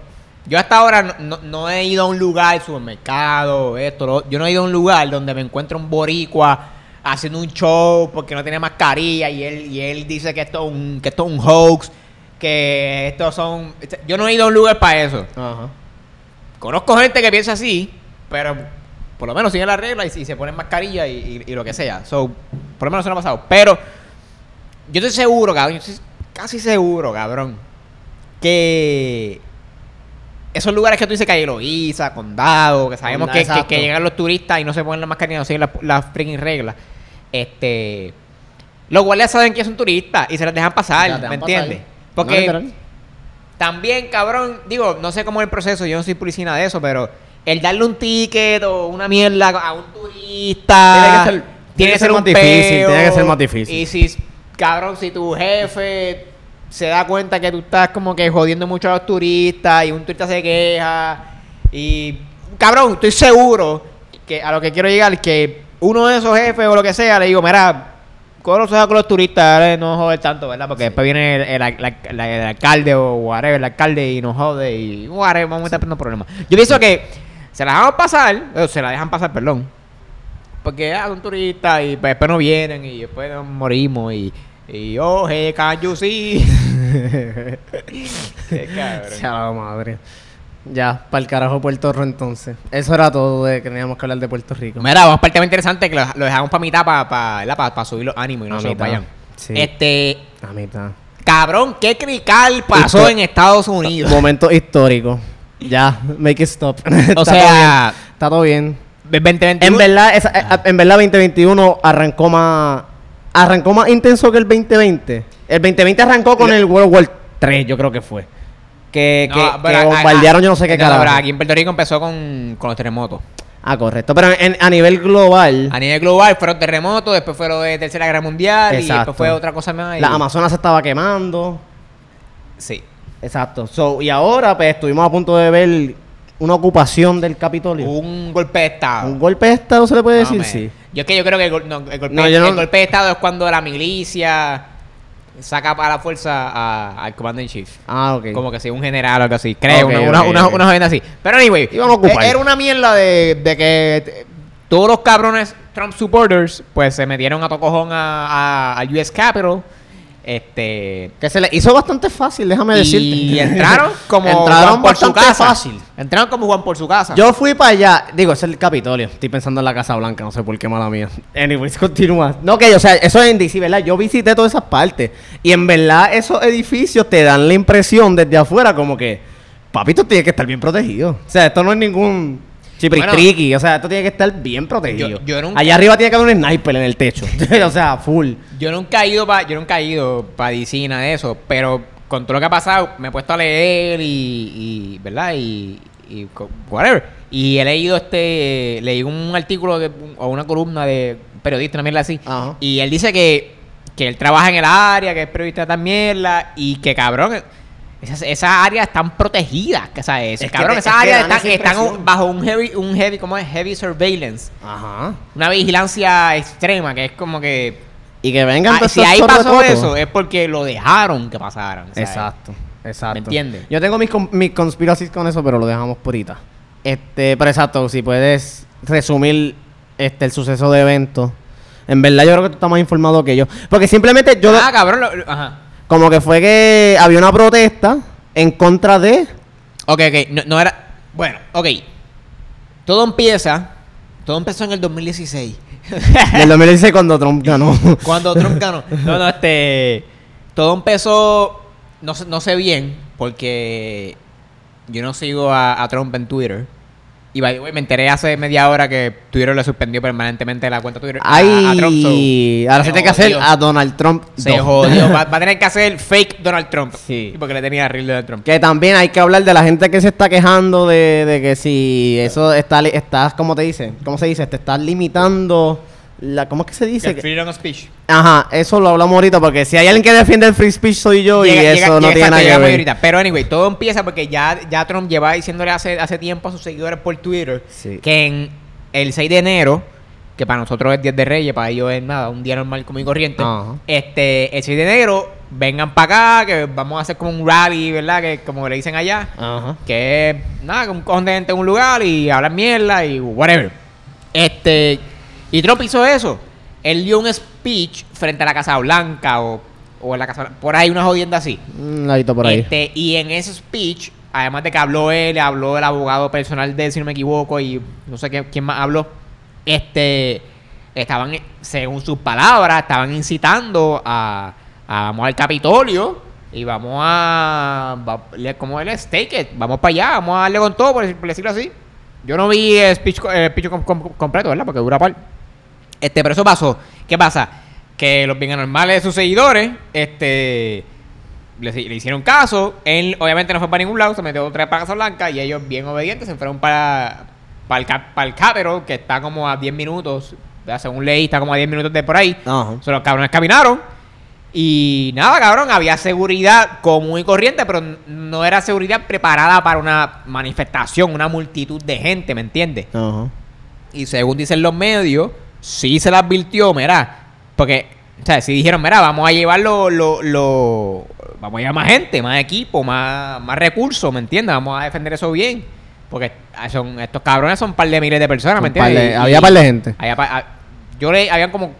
S1: yo hasta ahora no, no- he ido a un lugar, supermercado, esto, lo- yo no he ido a un lugar donde me encuentre un boricua haciendo un show porque no tiene mascarilla y él, y él dice que esto, es un, que esto es un hoax, que estos son... Yo no he ido a un lugar para eso.
S2: Ajá.
S1: Conozco gente que piensa así, pero por lo menos sigue la regla y, y se ponen mascarilla y, y- y lo que sea. So, por lo menos eso no ha pasado. Pero yo estoy seguro, cabrón, yo estoy casi seguro, cabrón, que esos lugares que tú dices, Calle Loíza, Condado, que sabemos que, que- llegan los turistas y no se ponen la mascarilla, no siguen las las freaking reglas, este... Los guardias saben que son turistas y se les dejan pasar, ¿me entiendes? Porque también, cabrón, digo, no sé cómo es el proceso, yo no soy policía de eso, pero el darle un ticket o una mierda a un turista
S2: Tiene que ser- tiene que ser
S1: un
S2: más difícil, tiene que ser más difícil.
S1: Y si, cabrón, si tu jefe se da cuenta que tú estás como que jodiendo mucho a los turistas y un turista se queja y, cabrón, estoy seguro que a lo que quiero llegar que uno de esos jefes o lo que sea le digo, mira, Coro se con los turistas, no joder tanto, ¿verdad? Porque después viene el, alcalde o whatever, el alcalde y nos jode y whatever, vamos a estar teniendo problemas. Yo pienso que se la dejamos pasar, o se la dejan pasar, perdón. Porque ah, son turistas y pues, después no vienen y después nos morimos y, y oh, hey, can you see? Qué cabrón.
S2: La madre. Ya, para el carajo Puerto Rico entonces. Eso era todo de que teníamos que hablar de Puerto Rico.
S1: Mira, vamos para el tema interesante que lo, lo dejamos para mitad para para subir los ánimos y no
S2: A
S1: se
S2: mitad,
S1: vayan.
S2: sí.
S1: Este,
S2: A mitad.
S1: cabrón, qué crical pasó
S2: Histo-
S1: en Estados Unidos.
S2: Momento histórico. Ya, make it stop.
S1: O sea,
S2: bien. Está todo bien.
S1: 2021.
S2: En verdad, esa- eh, en verdad 2021 arrancó más arrancó más intenso que el 2020. El 2020 arrancó con el World War 3, yo creo que fue. Que,
S1: No,
S2: que- que bombardearon yo no sé qué
S1: no,
S2: carajo.
S1: pero aquí en Puerto Rico empezó con, con los terremotos.
S2: Ah, correcto. Pero en- a nivel global,
S1: A nivel global fueron terremotos, después fue lo de Tercera Guerra Mundial y después fue otra cosa más. y-
S2: la Amazonas se estaba quemando.
S1: Sí.
S2: Exacto. So, y ahora, pues, estuvimos a punto de ver una ocupación del Capitolio.
S1: Un golpe de Estado.
S2: ¿Un golpe de Estado se le puede decir? Sí.
S1: Yo es que yo creo que el, gol- no, el golpe,
S2: No, yo no-
S1: el golpe de Estado es cuando la milicia saca para la fuerza a- al commander in chief.
S2: Ah, ok.
S1: Como que si un general o algo así. Creo,
S2: Ok,
S1: una, una,
S2: ok,
S1: una, así. Pero anyway,
S2: a ocupar.
S1: eh, era una mierda de, de que todos los cabrones Trump supporters pues se metieron a tocojón a, a, al US Capitol. Este.
S2: Que se le hizo bastante fácil, déjame decirte.
S1: Y entraron como
S2: Entraron
S1: Juan por su casa.
S2: fácil.
S1: Entraron como Juan por su casa.
S2: Yo fui para allá, digo, es el Capitolio. Estoy pensando en la Casa Blanca, no sé por qué mala mía. Anyways, continúa. No, que, o sea, eso es en DC, ¿verdad? Yo visité todas esas partes. Y en verdad, esos edificios te dan la impresión desde afuera como que, papito, tiene que estar bien protegido. O sea, esto no es ningún chipristriqui. o sea, esto tiene que estar bien protegido.
S1: Yo- yo nunca-
S2: Allá arriba tiene que haber un sniper en el techo. o sea, full.
S1: Yo nunca he ido para yo nunca he ido para nada de eso, pero con todo lo que ha pasado me he puesto a leer y, y ¿verdad? Y, y whatever. Y he leído este leí un artículo de, o una columna de periodista una mierda así.
S2: Ajá.
S1: Y él dice que que él trabaja en el área, que es periodista también y que cabrón esas, esas áreas están protegidas, que sabes,
S2: Es que
S1: cabrón,
S2: te-
S1: esas
S2: es que
S1: áreas están,
S2: esa
S1: están
S2: impresión.
S1: bajo un heavy un heavy ¿cómo es? heavy surveillance,
S2: Ajá.
S1: una vigilancia extrema que es como que
S2: Y que vengan
S1: Ah,
S2: todos
S1: si ahí pasó eso, es porque lo dejaron que pasaran. ¿sabes?
S2: Exacto, exacto.
S1: ¿Me entiendes?
S2: Yo tengo mis, mis conspiracies con eso, pero lo dejamos por ahorita. Este, pero exacto, si puedes resumir este el suceso de evento. En verdad yo creo que tú estás más informado que yo. Porque simplemente yo
S1: ah, cabrón. lo- lo- ajá.
S2: Como que fue que había una protesta en contra de
S1: Ok, ok. No, no era. Bueno, ok. Todo empieza. Todo empezó en el 2016.
S2: del 2016 cuando Trump ganó.
S1: cuando Trump ganó. No, no, este. Todo empezó. No sé, no sé bien. Porque. Yo no sigo a, a Trump en Twitter. Y by the way, me enteré hace media hora que Twitter le suspendió permanentemente la cuenta Twitter a-
S2: Ay,
S1: a, Trump. so,
S2: ahora
S1: se
S2: se tiene que hacer a Donald Trump.
S1: Se
S2: 2.
S1: jodió. Va, va a tener que hacer fake Donald Trump.
S2: Sí.
S1: Porque le tenía real Donald Trump.
S2: Que también hay que hablar de la gente que se está quejando de, de que si eso está, estás, ¿cómo te dice? ¿Cómo se dice? Te estás limitando la, ¿cómo es que se dice?
S1: Que
S2: Que-
S1: freedom of speech.
S2: Ajá, eso lo hablamos ahorita porque si hay alguien que defiende el free speech soy yo
S1: Llega-
S2: y
S1: llega-
S2: eso no
S1: llega-
S2: tiene nada que ver.
S1: ahorita. Pero anyway, todo empieza porque ya, ya Trump lleva diciéndole hace, hace tiempo a sus seguidores por Twitter
S2: Sí.
S1: que en el 6 de enero, que para nosotros es 10 de Reyes, para ellos es nada, un día normal común y corriente. Este, el 6 de enero, vengan para acá, que vamos a hacer como un rally, ¿verdad? Que como le dicen allá.
S2: Ajá.
S1: Que es nada, un cojón de gente en un lugar y hablar mierda y whatever. Este, y Trump hizo eso. él dio un speech frente a la Casa Blanca o, o en la Casa por ahí una jodienda así.
S2: Un ladito por ahí.
S1: Este, y en ese speech, además de que habló él, habló el abogado personal de él, si no me equivoco, y no sé qué- quién más habló, este, estaban, según sus palabras, estaban incitando a, a vamos al Capitolio y vamos a, va- como él es, take it, vamos para allá, vamos a darle con todo, por, decir- por decirlo así. Yo no vi el speech, el speech com- com- completo, ¿verdad? Porque dura par. Este, pero eso pasó. ¿Qué pasa? Que los bien anormales de sus seguidores, este, le, le hicieron caso. Él, obviamente, no fue para ningún lado, se metió otra vez para Casa Blanca y ellos, bien obedientes, se fueron para, para, el, para el que está como a 10 minutos, según leí, está como a 10 minutos de por ahí. So, los cabrones caminaron. Y nada, cabrón, había seguridad común y corriente, pero no era seguridad preparada para una manifestación, una multitud de gente, ¿me entiendes?
S2: Ajá.
S1: Y según dicen los medios, sí se le advirtió, mira, porque, o sea, si dijeron, mira, vamos a llevar lo, lo, lo- vamos a llevar más gente, más equipo, más, más recursos, ¿me entiendes? Vamos a defender eso bien. Porque son, estos cabrones son un par de miles de personas, ¿me entiendes?
S2: de- había par de gente.
S1: había pa- ah, yo le, habían como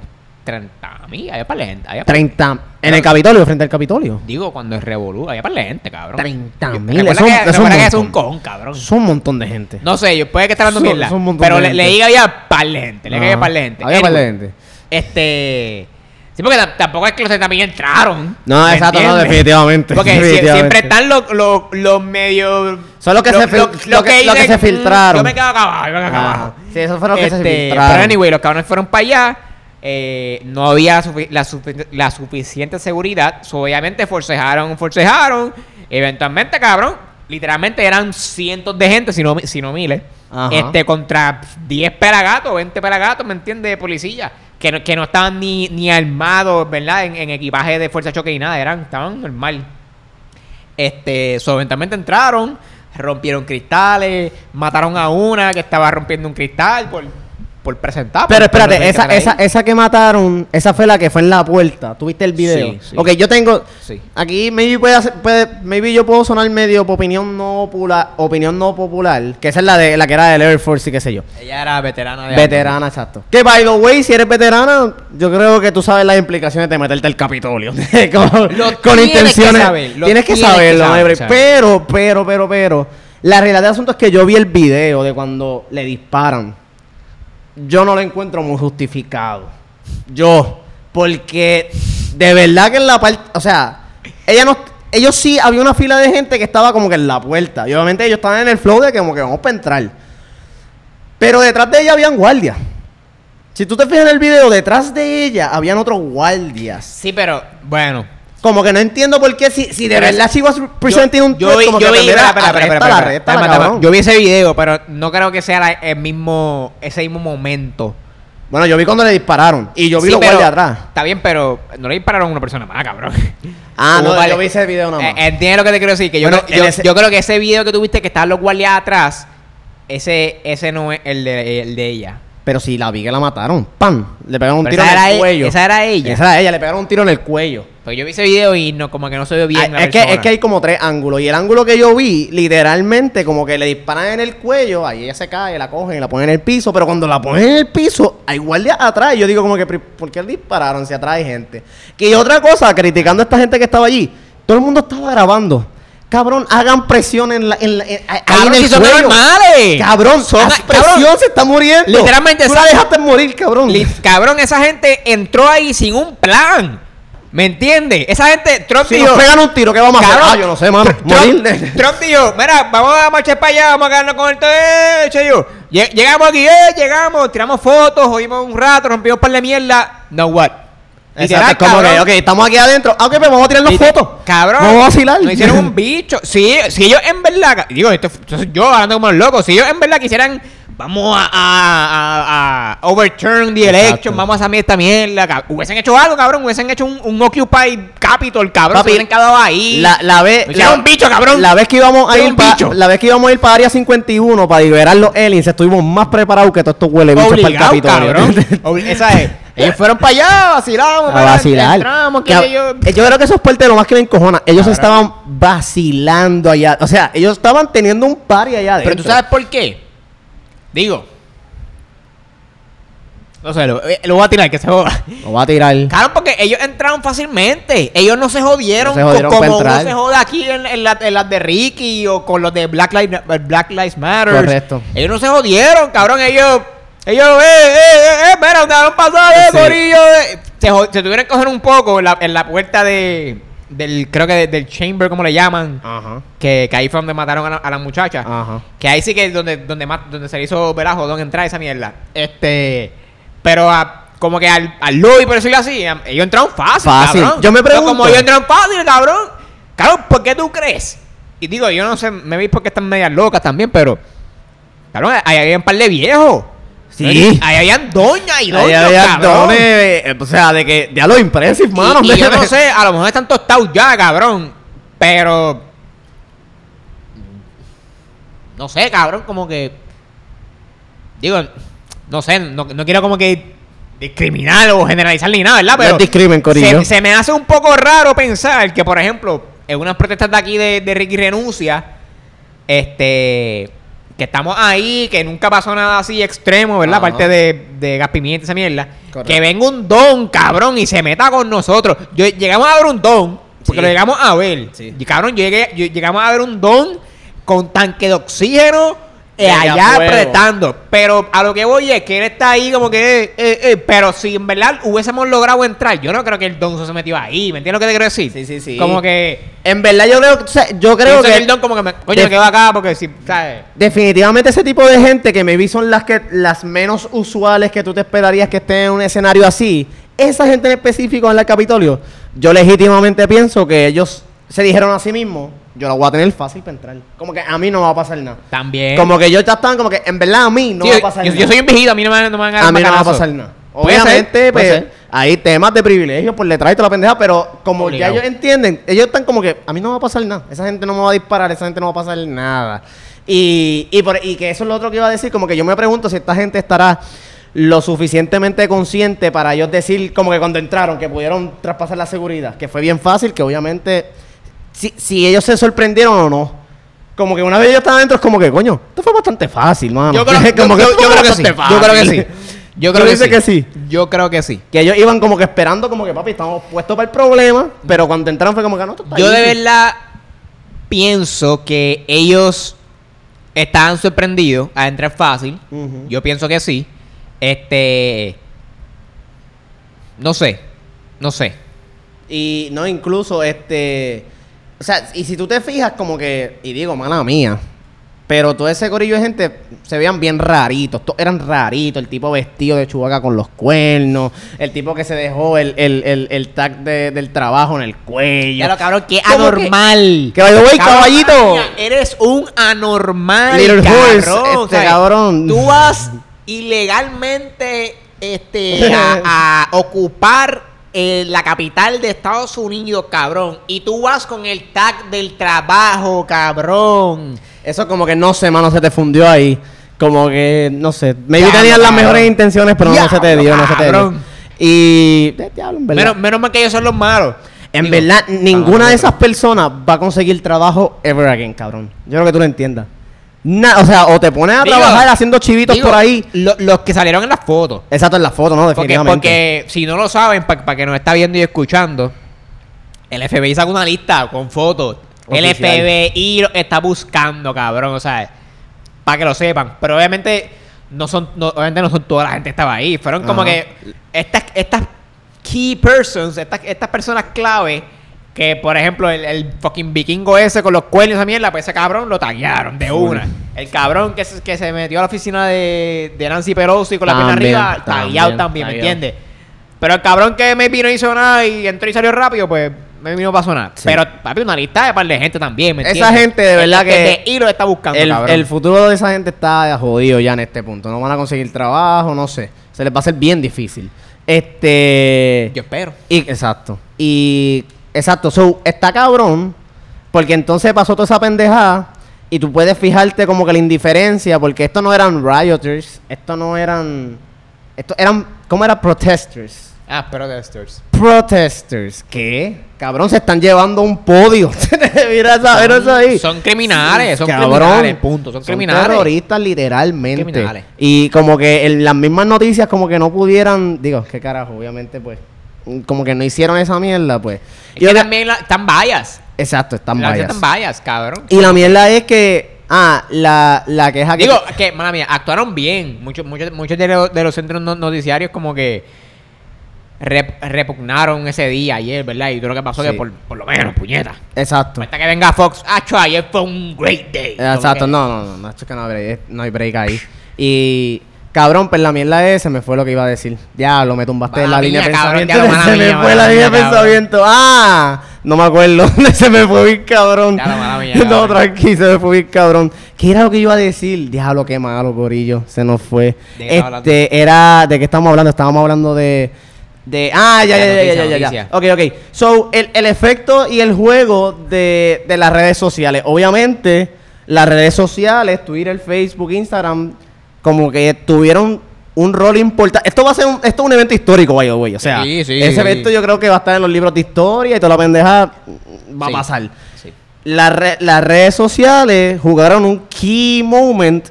S1: 30 mil, había par de gente. Había par-
S2: 30. En el Capitolio, frente al Capitolio.
S1: digo, cuando es revolú, había par de gente, cabrón.
S2: 30
S1: Yo-
S2: mil,
S1: que-
S2: es un
S1: que es un con, cabrón.
S2: Son un montón de gente.
S1: No sé, yo puede que esté hablando mierda.
S2: son un montón
S1: Pero
S2: de
S1: le, leí que había par de gente. Le que había
S2: Ajá.
S1: par de gente.
S2: Había par de
S1: Anyway,
S2: gente.
S1: Este. Sí, porque tampoco es que los de también entraron.
S2: No,
S1: ¿me
S2: exacto, no, definitivamente.
S1: Porque
S2: definitivamente.
S1: siempre están los, los, los medios.
S2: Son los que se fil- lo que- lo que se
S1: "Mm,
S2: filtraron".
S1: Yo me quedo acá abajo, yo me quedo acá abajo.
S2: Sí, esos fueron los que se
S1: Este,
S2: filtraron.
S1: Pero anyway, los cabrones fueron para allá. Eh, no había sufi- la, sufi- la suficiente seguridad. so, obviamente forcejaron, forcejaron. Eventualmente, cabrón, literalmente eran cientos de gente, si no, si no miles.
S2: Ajá.
S1: Este, contra 10 pelagatos, 20 pelagatos, ¿me entiendes? De policía. Que no, que no estaban ni, ni armados, ¿verdad? En, en equipaje de fuerza de choque y nada. Eran, estaban normal. Este, so, eventualmente entraron, rompieron cristales, mataron a una que estaba rompiendo un cristal por, por presentar.
S2: Pero
S1: por-
S2: espérate, esa,
S1: que
S2: esa, esa que mataron, esa fue la que fue en la puerta. ¿Tuviste el video?
S1: Sí, sí.
S2: Ok, yo tengo.
S1: Sí.
S2: Aquí maybe puede hacer- puede, maybe yo puedo sonar medio por opinión no popular, opinión no popular, que esa es la de la que era del Air Force y qué sé yo.
S1: Ella era veterana de
S2: Veterana, exacto. Que by the way, si eres veterana, yo creo que tú sabes las implicaciones de meterte al Capitolio. con
S1: Lo
S2: con
S1: tienes que
S2: intenciones.
S1: saber, lo
S2: tienes que
S1: tienes que
S2: saberlo,
S1: saber, saber.
S2: Pero, pero, pero, pero. La realidad del asunto es que yo vi el video de cuando le disparan. Yo no lo encuentro muy justificado. Yo. Porque de verdad que en la parte. O sea, ella no. Ellos sí, había una fila de gente que estaba como que en la puerta. Y obviamente ellos estaban en el flow de que como que vamos para entrar. Pero detrás de ella habían guardias. Si tú te fijas en el video, detrás de ella habían otros guardias.
S1: Sí, pero bueno.
S2: Como que no entiendo por qué, si, si de
S1: Pero
S2: verdad she was presenting un
S1: yo vi,
S2: como
S1: yo
S2: que
S1: vi, espera, espera, espera. Yo vi ese video, pero no creo que sea la- el mismo, ese mismo momento.
S2: Bueno, yo vi cuando le dispararon. Y yo vi
S1: Sí,
S2: los guardias atrás.
S1: Está bien, pero no le dispararon a una persona más, cabrón.
S2: Ah, no,
S1: varias-
S2: yo vi ese video nada más.
S1: Eh, Entiende lo que te quiero decir. Que yo,
S2: Bueno,
S1: creo, yo,
S2: en ese-
S1: yo creo que ese video que tuviste que estaban los guardias atrás, ese, ese no es el de, el de ella.
S2: Pero si la vi que la mataron, ¡pam! Le pegaron un
S1: Pero
S2: tiro en el
S1: e-
S2: cuello.
S1: esa era ella.
S2: Esa era ella, le pegaron un tiro en el cuello.
S1: Porque yo vi ese video y no, como que no se ve bien
S2: Ah,
S1: la
S2: es, que, es que hay como tres ángulos. Y el ángulo que yo vi, literalmente, como que le disparan en el cuello, ahí ella se cae, la cogen y la ponen en el piso. Pero cuando la ponen en el piso, hay guardias atrás. Y yo digo, como que, ¿por qué dispararon si atrás hay gente? Que otra cosa, criticando a esta gente que estaba allí, todo el mundo estaba grabando. Cabrón, hagan presión en la, en la- en- ahí
S1: Cabrón,
S2: en el
S1: si son normales.
S2: Cabrón,
S1: Son- cabrón,
S2: presión, se está muriendo.
S1: Literalmente,
S2: Tú la
S1: esa-
S2: dejaste morir, cabrón.
S1: Li- Cabrón, esa gente entró ahí sin un plan. ¿Me entiendes? Esa gente, Trump
S2: Si
S1: dijo,
S2: nos pegan un tiro, ¿qué vamos a hacer? Ah, yo no sé, mano.
S1: Trump,
S2: Morir.
S1: Trump dijo, mira, vamos a marchar para allá, vamos a quedarnos con el techo. Y yo, "Lle- llegamos aquí, eh, llegamos, tiramos fotos, jodimos un rato, rompimos par de mierda. No what?
S2: Exacto, es como que, ok, estamos aquí adentro. Ah, ok, pues vamos a tirar las fotos.
S1: Cabrón.
S2: Vamos a vacilar.
S1: Nos hicieron un bicho. Si, si ellos en verdad. Digo, esto, yo hablando como los locos. Si ellos en verdad quisieran. Vamos a, a, a, a overturn the election. Vamos a hacer esta mierda. cab- Hubiesen hecho algo, cabrón. Hubiesen hecho un, un Occupy Capitol, cabrón.
S2: Papi,
S1: se hubiesen quedado ahí.
S2: La, la vez.
S1: Hicieron un bicho, cabrón.
S2: La vez que íbamos a ir
S1: un
S2: pa-
S1: bicho.
S2: La vez que íbamos a ir para Área 51 para liberar los aliens, estuvimos más preparados que todos estos huele bichos para el Capitolio.
S1: cabrón. Esa es. Ellos fueron para allá, vacilamos.
S2: a
S1: para-
S2: vacilar.
S1: Entramos, que ellos-
S2: eh, Yo creo que eso es parte de lo más que me encojona. Ellos
S1: Cabrón.
S2: estaban vacilando allá. O sea, ellos estaban teniendo un party allá adentro.
S1: Pero tú sabes por qué. Digo. No sé, lo, eh, lo voy a tirar, que se joda.
S2: Lo va a tirar.
S1: Claro, porque ellos entraron fácilmente. Ellos no se jodieron,
S2: No se jodieron
S1: co-
S2: para
S1: como uno se joda aquí en, en la- en las de Ricky o con los de Black Lives, Black Lives Matter.
S2: Correcto.
S1: Ellos no se jodieron, cabrón. Ellos, ellos, eh, eh, eh, eh, espera, ¿dónde van a pasar, eh,
S2: Sí.
S1: corillo? eh? Se, se tuvieron que coger un poco en la, en la puerta de, del, creo que de- del chamber, como le llaman.
S2: Ajá.
S1: Que, que ahí fue donde mataron a la, a la muchacha.
S2: Ajá.
S1: Que ahí sí que es donde, donde, más, donde se le hizo ver a jodón entrar esa mierda. Este. Pero a- como que al, al lobby, por decirlo así, a- ellos entraron fácil.
S2: Fácil.
S1: cabrón.
S2: Yo me pregunto-
S1: como ellos entraron fácil, cabrón. Cabrón, ¿por qué tú crees? Y digo, yo no sé, me vi porque están medias locas también, pero. Cabrón, ahí había un par de viejos.
S2: Sí.
S1: Ahí habían doñas y doños,
S2: Ahí había dones, eh, o sea, de que ya lo impresive,
S1: Y-
S2: mano.
S1: y, yo no sé, a lo mejor están tostados ya, cabrón. Pero. No sé, cabrón, como que. Digo, no sé, no, no quiero como que discriminar o generalizar ni nada, ¿verdad? Pero
S2: discrimen, corillo.
S1: se, se me hace un poco raro pensar que, por ejemplo, en unas protestas de aquí de, de Ricky Renuncia, este. Que estamos ahí, que nunca pasó nada así extremo, ¿verdad?
S2: Ajá.
S1: Aparte de, de gas pimienta y esa mierda.
S2: Correcto.
S1: Que venga un don, cabrón, y se meta con nosotros. Yo, llegamos a ver un don, porque
S2: Sí.
S1: lo llegamos a ver.
S2: Sí.
S1: Y cabrón, yo llegué, yo- llegamos a ver un don con tanque de oxígeno eh, allá
S2: fuego.
S1: apretando. Pero a lo que voy es que él está ahí como que... eh, eh, pero si en verdad hubiésemos logrado entrar, yo no creo que el don se metió ahí. ¿Me entiendes lo que te quiero decir?
S2: Sí, sí, sí.
S1: Como que...
S2: En verdad yo creo, o sea, yo creo que
S1: el don como que me, coño, me quedo acá porque si... ¿sabes?
S2: definitivamente ese tipo de gente que maybe son las que las menos usuales que tú te esperarías que estén en un escenario así, esa gente en específico en el Capitolio, yo legítimamente pienso que ellos se dijeron a sí mismos, yo la voy a tener fácil para entrar. Como que a mí no va a pasar nada.
S1: También.
S2: Como que ellos ya estaban como que en verdad a mí no
S1: Sí,
S2: va a pasar
S1: yo,
S2: nada.
S1: yo soy un viejito, a mí no me, no me van a
S2: a mí no va a pasar nada. Obviamente, pues,
S1: ser.
S2: hay temas de privilegio por detrás y toda la pendeja, pero como
S1: Obligado.
S2: ya ellos entienden, ellos están como que a mí no va a pasar nada. Esa gente no me va a disparar, esa gente no va a pasar nada. Y, y, por- y que eso es lo otro que iba a decir, como que yo me pregunto si esta gente estará lo suficientemente consciente para ellos decir como que cuando entraron, que pudieron traspasar la seguridad, que fue bien fácil, que obviamente si, si ellos se sorprendieron o no. Como que una vez yo estaba dentro, es como que, coño, esto fue bastante fácil, mano.
S1: Yo creo,
S2: Como
S1: yo-
S2: que
S1: yo- yo creo que sí. Yo creo que sí. Yo
S2: ¿Tú
S1: creo que sí.
S2: que sí?
S1: Yo creo que sí.
S2: Que ellos iban como que esperando, como que papi, estamos puestos para el problema. Pero cuando entraron fue como que no, esto está
S1: Yo de
S2: easy".
S1: verdad pienso que ellos estaban sorprendidos a entrar fácil. Yo pienso que sí. Este. No sé. No sé.
S2: Y no, incluso este. O sea, y si tú te fijas, como que. Y digo, mala mía. Pero todo ese corillo de gente se veían bien raritos. Todos eran raritos. El tipo vestido de chubaca con los cuernos. El tipo que se dejó el, el, el, el tag de- del trabajo en el cuello.
S1: Ya lo cabrón, qué
S2: ¿Cómo
S1: anormal.
S2: Que, way,
S1: Cabrón,
S2: caballito.
S1: eres un anormal,
S2: Little horse,
S1: cabrón.
S2: este
S1: ¿sabes?
S2: cabrón.
S1: Tú vas ilegalmente este, a, a ocupar la capital de Estados Unidos, cabrón. Y tú vas con el tag del trabajo, cabrón.
S2: Eso como que no sé, mano, se te fundió ahí. Como que, no sé. Maybe
S1: Diablo,
S2: tenías las
S1: cabrón.
S2: mejores intenciones, pero no se te dio, no se te dio. Y. en verdad.
S1: Menos, menos mal que ellos son los malos.
S2: en
S1: Digo,
S2: verdad, ninguna de esas personas va a conseguir trabajo ever again, cabrón. Yo creo que tú lo entiendas. Na- o sea, o te pones a
S1: Digo,
S2: trabajar haciendo chivitos
S1: digo,
S2: por ahí.
S1: lo- los que salieron en las fotos.
S2: Exacto, en la foto, ¿no?
S1: Porque,
S2: Definitivamente.
S1: porque si no lo saben, para que nos está viendo y escuchando, el FBI saca una lista con fotos. El. FBI lo está buscando, cabrón, o sea, para que lo sepan. Pero obviamente no son, no, obviamente no son toda la gente que estaba ahí. Fueron como
S2: Ajá.
S1: que estas, estas key persons, estas, estas personas clave, que por ejemplo el, el fucking vikingo ese con los cuernos y esa mierda, pues ese cabrón lo taguearon de una. El cabrón que se, que se metió a la oficina de, de Nancy Pelosi con la pierna
S2: También,
S1: arriba, tagueado
S2: también,
S1: también, ¿me entiendes? Pero el cabrón que me vino y hizo nada y entró y salió rápido, pues me vino para sonar.
S2: Sí.
S1: Pero, papi, una lista de par de gente también, ¿me
S2: Esa
S1: entiendes?
S2: gente de verdad
S1: El-
S2: que-
S1: el de- y lo está buscando,
S2: el,
S1: cabrón.
S2: el futuro de esa gente está jodido ya en este punto. No van a conseguir trabajo, no sé. Se les va a hacer bien difícil. Este.
S1: Yo espero.
S2: Y, exacto. Y. Exacto. So, está cabrón. Porque entonces pasó toda esa pendejada. Y tú puedes fijarte como que la indiferencia. Porque estos no eran rioters. Estos no eran. Estos eran. ¿Cómo eran? Protesters.
S1: Ah, protesters.
S2: protesters que, cabrón, se están llevando un podio. Mira saber eso ahí.
S1: Son criminales, son
S2: Cabrón,
S1: criminales, punto. Son, criminales.
S2: terroristas literalmente.
S1: Criminales.
S2: Y como que en las mismas noticias como que no pudieran, digo, qué carajo, obviamente pues como que no hicieron esa mierda, pues.
S1: Es
S2: Y
S1: que también la- están vallas.
S2: Exacto, están
S1: Las
S2: biased.
S1: están vallas, cabrón.
S2: Y la mierda es que ah, la la queja que
S1: Digo, que, mala mía, actuaron bien. Muchos, muchos, muchos de, los, de los centros no- noticiarios como que rep- repugnaron ese día ayer, ¿verdad? Y todo lo que pasó
S2: Sí.
S1: que por, por lo menos, puñeta.
S2: Exacto.
S1: Hasta que venga Fox, acho, ayer fue un great day.
S2: Exacto, no, no, no, no, es que no hay break, no hay break ahí. Y cabrón, pues la mierda es, se me fue lo que iba a decir. Ya, lo me tumbaste en la línea de pensamiento. se me fue la línea de pensamiento. Ah, no me acuerdo. se me fue bien cabrón.
S1: Mía,
S2: no, tranqui, se me fue bien cabrón. ¿Qué era lo que iba a decir? Diablo, qué malo, gorillo. Se nos fue.
S1: ¿De qué estamos
S2: Este, era, ¿de qué estamos hablando? Estábamos hablando de... De, ah, ya, ya, ya, ya, ya, ya. Ok, ok. So, el, el efecto y el juego de, de las redes sociales. Obviamente, las redes sociales, Twitter, Facebook, Instagram, como que tuvieron un rol importante. Esto va a ser un, esto es un evento histórico, the way. O sea,
S1: Sí, sí,
S2: ese
S1: sí.
S2: evento yo creo que va a estar en los libros de historia y toda la pendeja va a pasar. La re- las redes sociales jugaron un key moment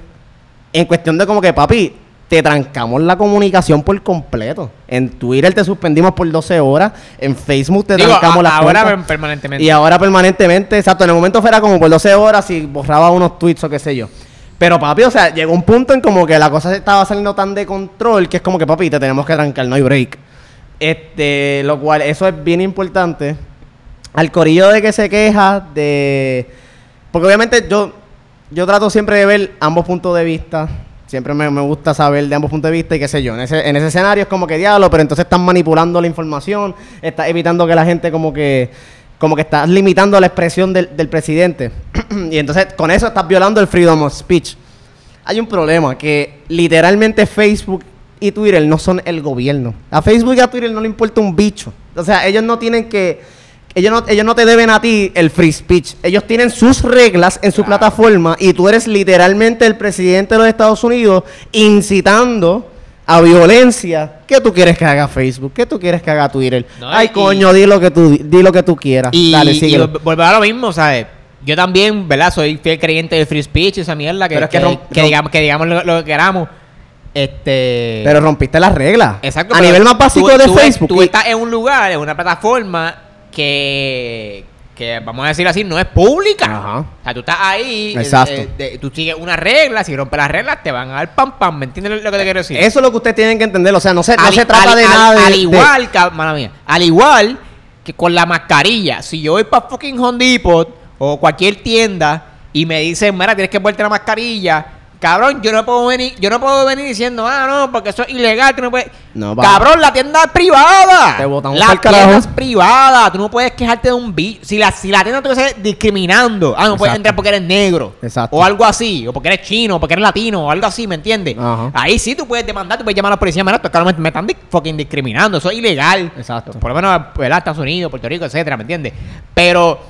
S2: en cuestión de como que, papi, te trancamos la comunicación por completo. En Twitter te suspendimos por 12 horas, en Facebook te
S1: Digo,
S2: trancamos la
S1: ahora permanentemente.
S2: Y ahora permanentemente, exacto, en el momento fuera como por 12 horas y borraba unos tweets o qué sé yo. Pero papi, o sea, llegó un punto en como que la cosa estaba saliendo tan de control que es como que papi, te tenemos que trancar, no hay break. Este, lo cual, eso es bien importante. Al corillo de que se queja de... Porque obviamente yo, yo trato siempre de ver ambos puntos de vista. Siempre me, me gusta saber de ambos puntos de vista y qué sé yo. En ese, en ese escenario es como que diablo, pero entonces están manipulando la información, estás evitando que la gente como que como que estás limitando la expresión del, del presidente. y entonces con eso estás violando el freedom of speech. Hay un problema que literalmente Facebook y Twitter no son el gobierno. A Facebook y a Twitter no le importa un bicho. O sea, ellos no tienen que ellos no, ellos no te deben a ti el free speech. Ellos tienen sus reglas en su
S1: Claro.
S2: plataforma y tú eres literalmente el presidente de los Estados Unidos incitando a violencia. ¿Qué tú quieres que haga Facebook? ¿Qué tú quieres que haga Twitter?
S1: No,
S2: Ay,
S1: y-
S2: coño, di lo que tú di lo que tú quieras.
S1: Y,
S2: Dale,
S1: vol- volver a lo mismo, ¿sabes? Yo también, ¿verdad? Soy fiel creyente del free speech, esa mierda, que,
S2: Pero es que
S1: que,
S2: rom-
S1: que
S2: rom-
S1: digamos, que digamos lo, lo que queramos. Este.
S2: Pero rompiste las reglas.
S1: Exacto.
S2: A nivel más básico
S1: tú-
S2: de
S1: tú-
S2: Facebook.
S1: Tú
S2: y-
S1: estás en un lugar, en una plataforma que, que vamos a decir así, no es pública.
S2: Ajá.
S1: O sea, tú estás ahí, eh,
S2: Exacto.
S1: eh, de- tú sigues unas reglas, si rompes las reglas te van a dar pam pam, ¿me entiendes lo que te quiero decir?
S2: Eso es lo que ustedes tienen que entender. O sea, no se, no
S1: Al-
S2: se trata
S1: al-
S2: de
S1: al-
S2: nada de.
S1: Al
S2: de-
S1: igual, que, mala mía, al igual que con la mascarilla, si yo voy para fucking Home Depot o cualquier tienda y me dicen, mira, tienes que ponerte la mascarilla, cabrón, yo no puedo venir, yo no puedo venir diciendo, ah, no, porque eso es ilegal, tú no puedes.
S2: No, va.
S1: cabrón, la tienda es privada.
S2: Te botamos
S1: la tienda es privada, tú no puedes quejarte de un bicho. Si la, si la tienda estuviese discriminando, ah, no puedes
S2: Exacto.
S1: entrar porque eres negro.
S2: Exacto.
S1: O algo así, o porque eres chino, o porque eres latino, o algo así, ¿me entiendes?
S2: Ajá.
S1: Ahí sí tú puedes demandar, tú puedes llamar a la policía, mira, me, me están fucking discriminando, eso es ilegal.
S2: Exacto.
S1: Por lo menos, ¿verdad? Estados Unidos, Puerto Rico, etcétera, ¿me entiendes? Pero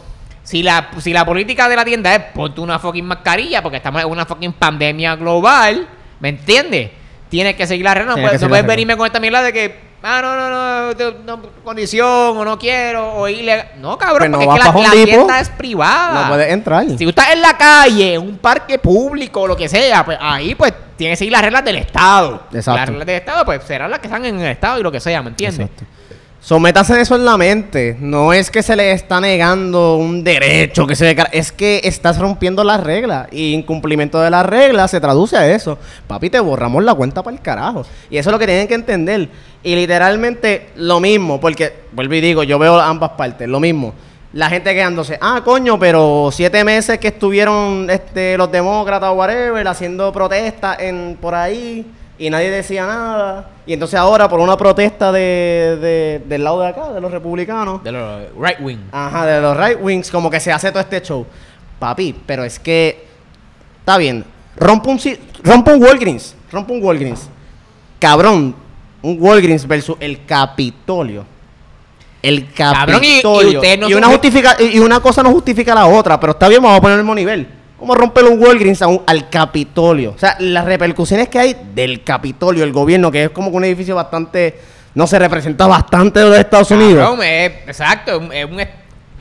S1: si la, si la política de la tienda es ponte una fucking mascarilla, porque estamos en una fucking pandemia global, ¿me entiendes? Tienes que seguir la regla, no puedes, no puedes venirme con esta mierda de que, ah, no, no, no, condición, o no quiero, o ilegal. No, cabrón,
S2: Pues
S1: porque es que la, tienda es privada.
S2: No puedes entrar.
S1: Si tú estás en la calle, en un parque público o lo que sea, pues ahí pues tienes que seguir las reglas del Estado.
S2: Exacto.
S1: Las reglas del Estado pues serán las que están en el Estado y lo que sea, ¿me entiendes?
S2: Exacto. Sométase eso en la mente. No es que se le está negando un derecho, que se le es que estás rompiendo las reglas. Y incumplimiento de las reglas se traduce a eso. Papi, te borramos la cuenta para el carajo. Y eso es lo que tienen que entender. Y literalmente lo mismo, porque, vuelvo y digo, yo veo ambas partes, lo mismo. La gente quedándose, ah, coño, pero siete meses que estuvieron este, los demócratas o whatever haciendo protestas en, por ahí y nadie decía nada. Y entonces ahora por una protesta de, de- del lado de acá, de los republicanos,
S1: De los right wing.
S2: ajá, de los right wings, como que se hace todo este show. Papi, pero es que, está bien, rompe un, rompe un Walgreens, rompe un Walgreens. Cabrón, un Walgreens versus el Capitolio. El
S1: Cabrón, y- y
S2: Capitolio.
S1: ustedes no
S2: y, una justifica, y y una cosa no justifica la otra, pero está bien, vamos a poner el mismo nivel. ¿Cómo romper un Walgreens a un- al Capitolio? O sea, las repercusiones que hay del Capitolio, el gobierno, que es como que un edificio bastante, no se representa bastante de los Estados Unidos.
S1: Cabrón, es- exacto, es un-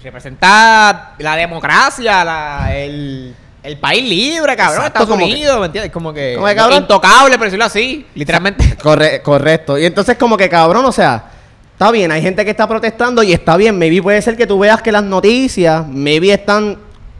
S1: representa la democracia, la- el, el país libre, cabrón,
S2: Exacto,
S1: Estados
S2: como que-
S1: Unidos, ¿me entiendes? Como que,
S2: Como que,
S1: intocable, por decirlo así, literalmente.
S2: Corre- correcto. Y entonces como que cabrón, o sea, está bien, hay gente que está protestando y está bien. Maybe puede ser que tú veas que las noticias, maybe están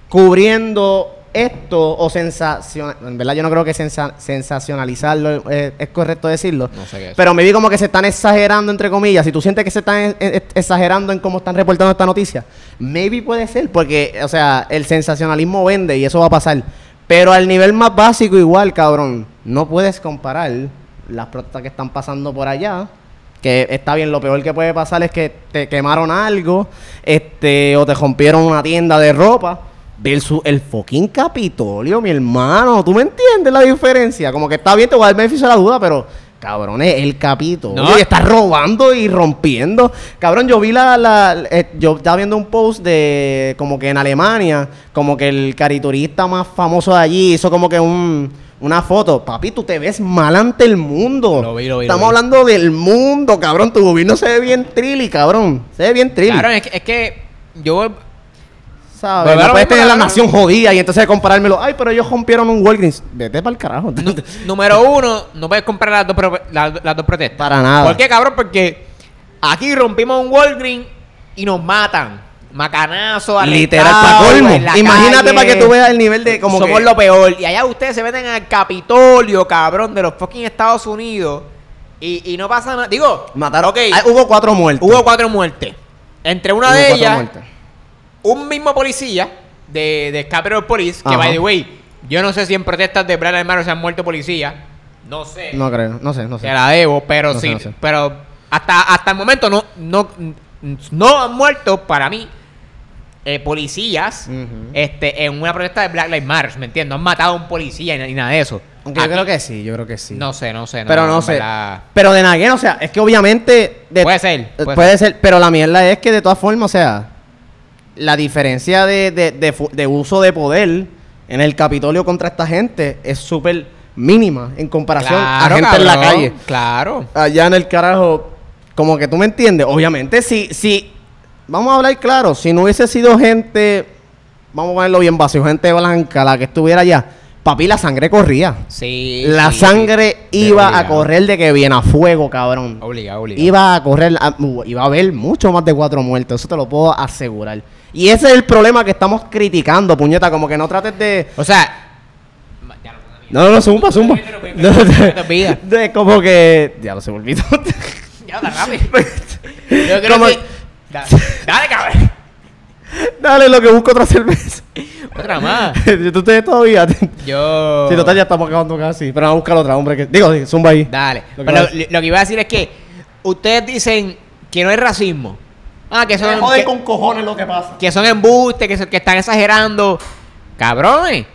S2: cubriendo esto o sensación En verdad yo no creo que sensa- sensacionalizarlo eh, es correcto decirlo.
S1: No sé qué es.
S2: Pero maybe como que se están exagerando entre comillas. Si tú sientes que se están eh, eh, exagerando en cómo están reportando esta noticia, maybe puede ser porque, o sea, el sensacionalismo vende y eso va a pasar. Pero al nivel más básico igual, cabrón, no puedes comparar las protestas que están pasando por allá. Que está bien, lo peor que puede pasar es que te quemaron algo, este, o te rompieron una tienda de ropa, versus el fucking Capitolio, mi hermano. ¿Tú me entiendes la diferencia? Como que está bien, te voy a dar beneficio de la duda, pero cabrón, es el Capitolio.
S1: No.
S2: Y está robando y rompiendo. Cabrón, yo vi la, la eh, yo estaba viendo un post de como que en Alemania, como que el cariturista más famoso de allí hizo como que un una foto, papi, tú te ves mal ante el mundo.
S1: Lo vi, lo vi, lo
S2: Estamos
S1: vi.
S2: hablando del mundo, cabrón. Tu gobierno se ve bien trilly, cabrón. Se ve bien trilly.
S1: Claro, es que, es que yo
S2: ¿Sabes?
S1: Pero
S2: No puedes tener la nación jodida y entonces comparármelo. Ay, pero ellos rompieron un Walgreens. Vete para el carajo.
S1: Número uno, no puedes comprar las dos, las, las dos protestas.
S2: Para nada.
S1: ¿Por qué, cabrón? Porque aquí rompimos un Walgreens y nos matan. Macanazo,
S2: Literal, para colmo. Imagínate
S1: calle.
S2: para que tú veas el nivel de como
S1: Somos
S2: que-
S1: lo peor. Y allá ustedes se meten al Capitolio, cabrón, de los fucking Estados Unidos. Y, y no pasa nada. Digo,
S2: Mataron.
S1: ok,
S2: Ah, hubo cuatro muertos.
S1: hubo cuatro muertes. Entre una
S2: Hubo
S1: de ellas,
S2: muertes.
S1: Un mismo policía de, de Capitol Police, que
S2: Ajá.
S1: by the way, yo no sé si en protestas de Black Lives Matter se han muerto policías. No sé.
S2: No creo, no sé, no sé.
S1: Se la debo, pero
S2: No sé,
S1: sí.
S2: no sé.
S1: Pero hasta, hasta el momento no, no, no han muerto para mí eh, policías
S2: Ujú.
S1: este, en una protesta de Black Lives Matter, ¿me entiendes? No han matado a un policía ni, ni nada de eso.
S2: Aunque yo
S1: Aquí-
S2: creo que sí, yo creo que sí.
S1: No sé, no sé.
S2: pero no
S1: en
S2: sé.
S1: verdad.
S2: Pero de Naguen, o sea, es que obviamente. de-
S1: Puede ser,
S2: eh,
S1: puede
S2: Puede, ser. pero la mierda es que de todas formas, o sea, la diferencia de, de- de fu- de uso de poder en el Capitolio contra esta gente es súper mínima en comparación
S1: Claro,
S2: a gente en la calle.
S1: Claro.
S2: allá en el carajo, como que tú me entiendes, obviamente si, si, vamos a hablar claro, si no hubiese sido gente, vamos a ponerlo bien básico, gente blanca la que estuviera allá, papi, la sangre corría.
S1: Sí.
S2: La
S1: sí,
S2: sangre iba a correr de que viene a fuego, cabrón.
S1: Obligado, obligado.
S2: Iba a correr, a- uh, iba a haber mucho más de cuatro muertos, eso te lo puedo asegurar. Y ese es el problema que estamos criticando, puñeta, como que no trates de...
S1: O sea.
S2: No, no, no, zumba, zumba.
S1: No te olvides.
S2: De como que... Ya lo se me olvidó.
S1: Ya, está rápido. Yo creo
S2: Como-
S1: que. Da- Dale, cabrón.
S2: Dale, lo que busco otra cerveza.
S1: Otra más.
S2: ¿Tú te todavía? Sí,
S1: Yo.
S2: total, ya estamos acabando casi. Pero vamos a buscar otra, hombre. Que... Digo, sí, zumba ahí.
S1: Dale.
S2: Lo que
S1: Pero lo que iba a decir es que ustedes dicen que no hay racismo. Ah, que son, que,
S2: cojones lo que pasa.
S1: que son embustes, que, que están exagerando. Cabrones,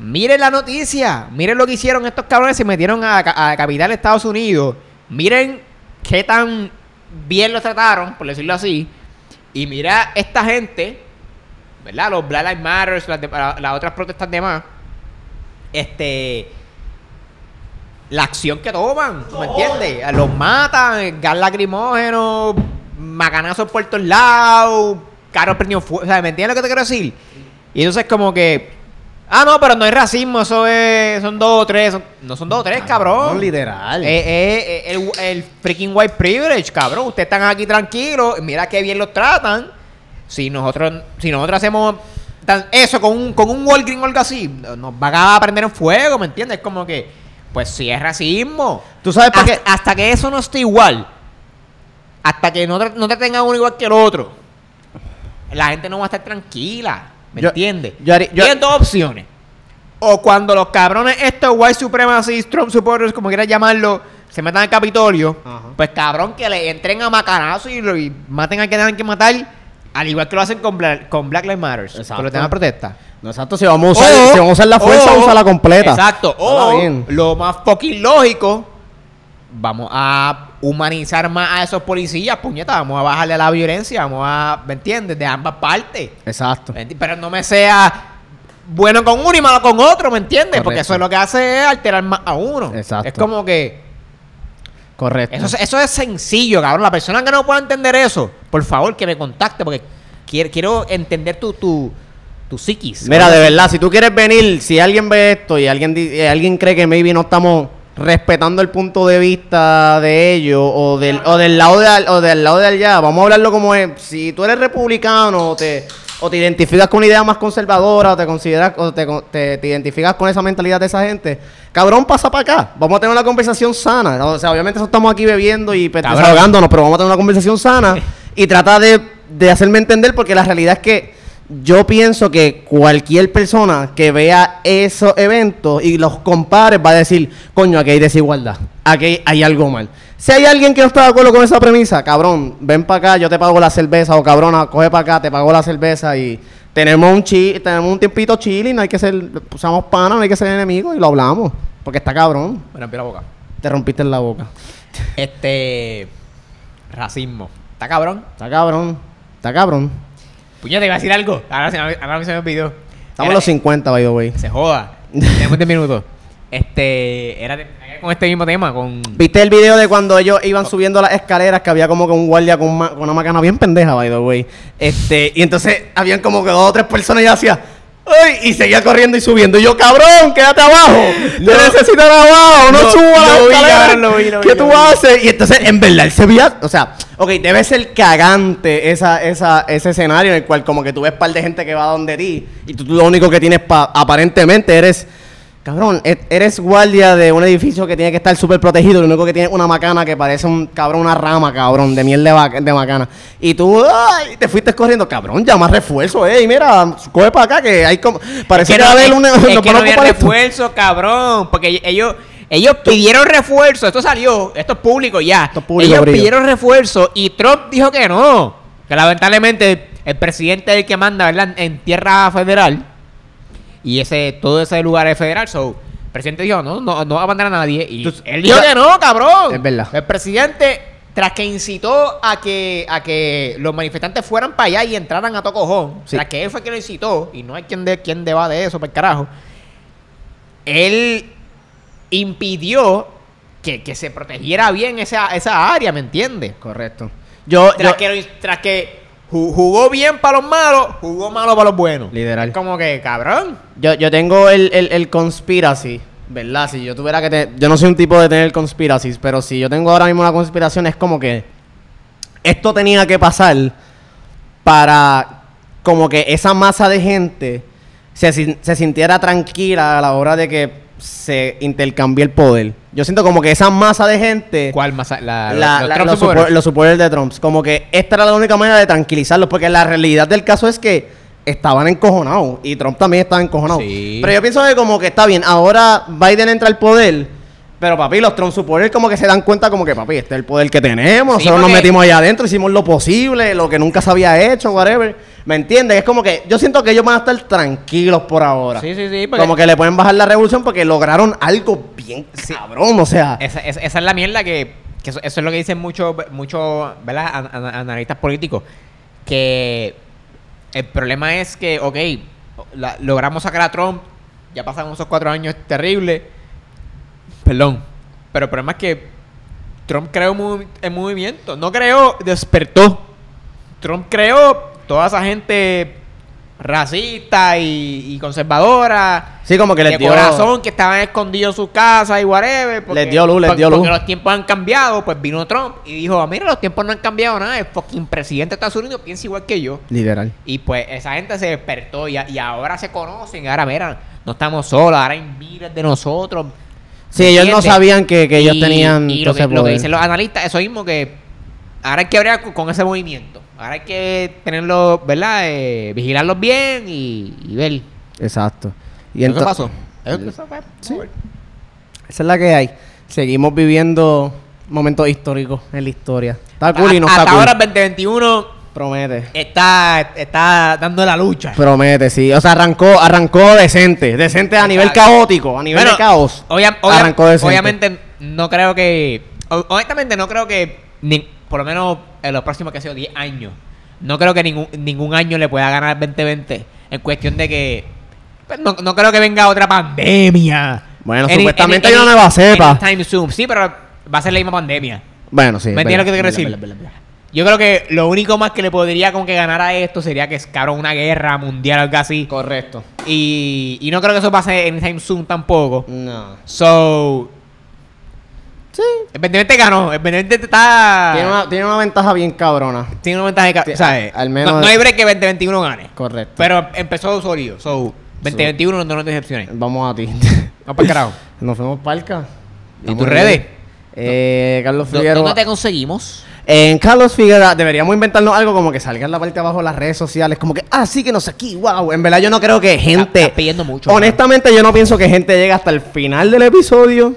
S1: miren la noticia. Miren lo que hicieron estos cabrones. Se metieron a, a capital de Estados Unidos. Miren qué tan bien los trataron, por decirlo así. Y mira esta gente, ¿verdad? Los Black Lives Matter, las, de- la- las otras protestas demás. Este. La acción que toman, ¿me entiendes? Los matan, gas lacrimógeno, macanazos por todos lados, carros prendidos fuego. O sea, ¿me entiendes lo que te quiero decir? Y entonces, como que. Ah, no, pero no es racismo, eso es. Son dos o tres. son- no son dos o tres, cabrón.
S2: No, literal.
S1: Eh, eh, eh, el, el freaking white privilege, cabrón. Ustedes están aquí tranquilos. Mira qué bien los tratan. Si nosotros, si nosotros hacemos eso con un, con un Walgreens o algo así, nos van a prender en fuego, ¿me entiendes? Como que, pues sí es racismo.
S2: ¿Tú sabes para
S1: hasta,
S2: qué?
S1: hasta que eso no esté igual, hasta que no te, no te tengan uno igual que el otro, la gente no va a estar tranquila, ¿me entiendes?
S2: yo haría- yo-
S1: Tienen dos opciones. O cuando los cabrones estos white supremacists, Trump supporters, como quieras llamarlo, se metan al Capitolio,
S2: Ajá.
S1: pues cabrón, que le entren a macanazo y, y maten a quien tengan que matar, al igual que lo hacen con, Bla- con Black Lives Matter,
S2: Exacto.
S1: temas de protesta.
S2: No, exacto, si vamos a usar,
S1: O-
S2: si vamos a usar la fuerza,
S1: o-
S2: usa la completa.
S1: Exacto. O lo más fucking lógico, vamos a humanizar más a esos policías, puñeta, vamos a bajarle a la violencia, vamos a, ¿me entiendes? De ambas partes.
S2: Exacto.
S1: ¿Me enti- Pero no me sea bueno con uno y malo con otro, ¿me entiendes? Porque eso es lo que hace es alterar más a uno.
S2: Exacto.
S1: Es como que.
S2: Correcto.
S1: Eso, es- eso es sencillo, cabrón. La persona que no pueda entender eso, por favor, que me contacte porque quiero, quiero entender tu, tu, tu psiquis.
S2: Mira, de verdad, si tú quieres venir, si alguien ve esto y alguien, eh, alguien cree que maybe no estamos respetando el punto de vista de ellos o del, o del lado de al- o del lado de allá, vamos a hablarlo como es. Si tú eres republicano o te, o te identificas con una idea más conservadora o te consideras o te, te- te identificas con esa mentalidad de esa gente, cabrón, pasa para acá. Vamos a tener una conversación sana. O sea, obviamente estamos aquí bebiendo y pues, desahogándonos, pero vamos a tener una conversación sana y trata de, de hacerme entender porque la realidad es que yo pienso que cualquier persona que vea esos eventos y los compare va a decir, coño, aquí hay desigualdad, aquí hay algo mal. Si hay alguien que no está de acuerdo con esa premisa, cabrón, ven para acá, yo te pago la cerveza, o cabrona, coge para acá, te pago la cerveza y tenemos un chi tenemos un tiempito chilling, no hay que ser, usamos panas, no hay que ser enemigos y lo hablamos, porque está cabrón,
S1: Me rompí la boca.
S2: te rompiste en la boca.
S1: Este. Racismo. ¿Está cabrón?
S2: Está cabrón, está cabrón.
S1: Puñeta, iba a decir algo. Ahora, se me- ahora se me olvidó.
S2: Estamos en los 50, by the way.
S1: Se joda. Tenemos 10 minutos. Este. Era de- con este mismo tema. Con.
S2: ¿Viste el video de cuando ellos iban subiendo las escaleras que había como que un guardia con, ma- con una macana bien pendeja, by the way? Este, y entonces habían como que dos o tres personas y hacía ¡Ay! Y seguía corriendo y subiendo. Y yo, cabrón, quédate abajo.
S1: No.
S2: Te necesitan abajo. No, la
S1: vi, vi, vi,
S2: ¿Qué tú haces? Y entonces, en verdad, él se veía... O sea, ok, debe ser cagante esa, esa, ese escenario en el cual como que tú ves par de gente que va donde ti y tú, tú lo único que tienes pa- aparentemente eres... Cabrón, e- eres guardia de un edificio que tiene que estar súper protegido. Lo único que tiene es una macana que parece un cabrón, una rama, cabrón, de miel de, vaca- de macana. Y tú, ay, te fuiste corriendo, cabrón, llama refuerzo, eh. Mira, coge para acá que hay como. Parece
S1: Es
S2: que, va a haber
S1: es-
S2: una.
S1: es
S2: nos
S1: que no había refuerzo, cabrón. Porque ellos, ellos pidieron refuerzo. Esto salió. Esto es público ya.
S2: Esto es público,
S1: ellos
S2: brillo.
S1: pidieron refuerzo y Trump dijo que no. Que lamentablemente el presidente es el que manda, ¿verdad? En tierra federal. Y ese todo ese lugar es federal. So, el presidente dijo, no, no, no va a mandar a nadie. Y
S2: Tú-
S1: él dijo que no, cabrón.
S2: Es verdad.
S1: El presidente, tras que incitó a que, a que los manifestantes fueran para allá y entraran a Tocojón,
S2: Sí.
S1: tras que él fue quien lo incitó, y no hay quien, de, quien deba de eso, por carajo, él impidió que, que se protegiera bien esa, esa área, ¿me entiendes?
S2: Correcto. Yo,
S1: Tras,
S2: yo-
S1: que, tras jugó bien para los malos, jugó malo para los buenos.
S2: Literal.
S1: Es como que, cabrón.
S2: Yo, yo tengo el, el, el conspiracy, ¿verdad? Si yo tuviera que tener... Yo no soy un tipo de tener conspiracies, pero si yo tengo ahora mismo una conspiración es como que esto tenía que pasar para como que esa masa de gente se, se sintiera tranquila a la hora de que se intercambie el poder. Yo siento como que esa masa de gente...
S1: ¿Cuál más? La,
S2: la-
S1: los
S2: la-
S1: Trump
S2: los,
S1: supporters.
S2: support- los supporters de Trump. Como que esta era la única manera de tranquilizarlos, porque la realidad del caso es que estaban encojonados y Trump también estaba encojonado.
S1: Sí.
S2: Pero yo pienso que como que está bien, ahora Biden entra al poder, pero papi, los Trump supporters como que se dan cuenta como que papi, este es el poder que tenemos,
S1: Sí,
S2: nosotros nos metimos allá adentro, hicimos lo posible, lo que nunca se había hecho, whatever. ¿Me entiendes? Es como que yo siento que ellos van a estar tranquilos por ahora.
S1: Sí, sí, sí. porque-
S2: Como que le pueden bajar la revolución porque lograron algo bien cabrón, o sea.
S1: Esa, esa- esa es la mierda que, que eso, eso es lo que dicen muchos muchos ¿verdad? An- an- analistas políticos que el problema es que ok la- logramos sacar a Trump ya pasaron esos cuatro años terribles perdón pero el problema es que Trump creó movi- el movimiento no creó despertó Trump creó toda esa gente racista y, y conservadora
S2: Sí, como que les
S1: de
S2: dio-
S1: corazón que estaban escondidos en su casa y whatever.
S2: Les dio luz, les dio luz.
S1: Porque los tiempos han cambiado, pues vino Trump y dijo, "Ah, mira, los tiempos no han cambiado nada, el fucking presidente de Estados Unidos piensa igual que yo.
S2: Literal.
S1: Y pues esa gente se despertó y, y ahora se conocen, ahora mira, no estamos solos, ahora hay miles de nosotros.
S2: Sí,
S1: ¿Me
S2: ellos no sabían que, que ellos
S1: Y-
S2: tenían
S1: Y lo que, lo que dicen los analistas, eso mismo que ahora hay que hablar con, ese movimiento. Ahora hay que tenerlo, ¿verdad? Eh, vigilarlos bien y, y ver.
S2: Exacto. Y
S1: ¿Qué pasó?
S2: Sí. Esa es la que hay. Seguimos viviendo momentos históricos en la historia. Está cool y no
S1: hasta
S2: está cool.
S1: ahora el 2021
S2: Promete.
S1: está, está dando la lucha.
S2: Promete, sí. O sea, arrancó, arrancó decente. Decente a nivel caótico, a nivel
S1: Bueno,
S2: de caos.
S1: obvia- obvia-
S2: arrancó decente.
S1: obviamente no creo que... Honestamente no creo que, ni- por lo menos en los próximos que ha sido 10 años, no creo que ningún, ningún año le pueda ganar al 2020 en cuestión de que... pues, no, no creo que venga otra pandemia.
S2: Bueno, supuestamente
S1: any-
S2: hay una nueva cepa.
S1: anytime soon. Sí, pero va a ser la misma pandemia.
S2: Bueno, sí.
S1: ¿Me entiendes lo que te quiero decir? Yo creo que lo único más que le podría como que ganar a esto sería que es cabrón una guerra mundial o algo así.
S2: Correcto.
S1: Y, y no creo que eso pase en Time Zoom tampoco.
S2: No.
S1: So.
S2: Sí.
S1: El 2020 ganó. El 2020 está.
S2: Tiene una, tiene una ventaja bien cabrona.
S1: tiene una ventaja de. ca-
S2: Ti-
S1: ¿sabes?
S2: al menos-
S1: No, no hay break que 2021 gane.
S2: Correcto.
S1: Pero empezó sólido. So, 2021 no nos decepciones.
S2: Vamos a ti.
S1: Vamos para el carajo.
S2: Nos fuimos palca.
S1: ¿Y tus redes?
S2: Eh, Carlos
S1: ¿Dó-
S2: Figueroa.
S1: ¿Dónde te conseguimos?
S2: En Carlos Figueroa deberíamos inventarnos algo como que salga en la parte de abajo de las redes sociales, como que, ah, sí que no sé aquí, wow. En verdad yo no creo que gente...
S1: estás pidiendo mucho,
S2: Honestamente yo no pienso que gente llegue hasta el final del episodio.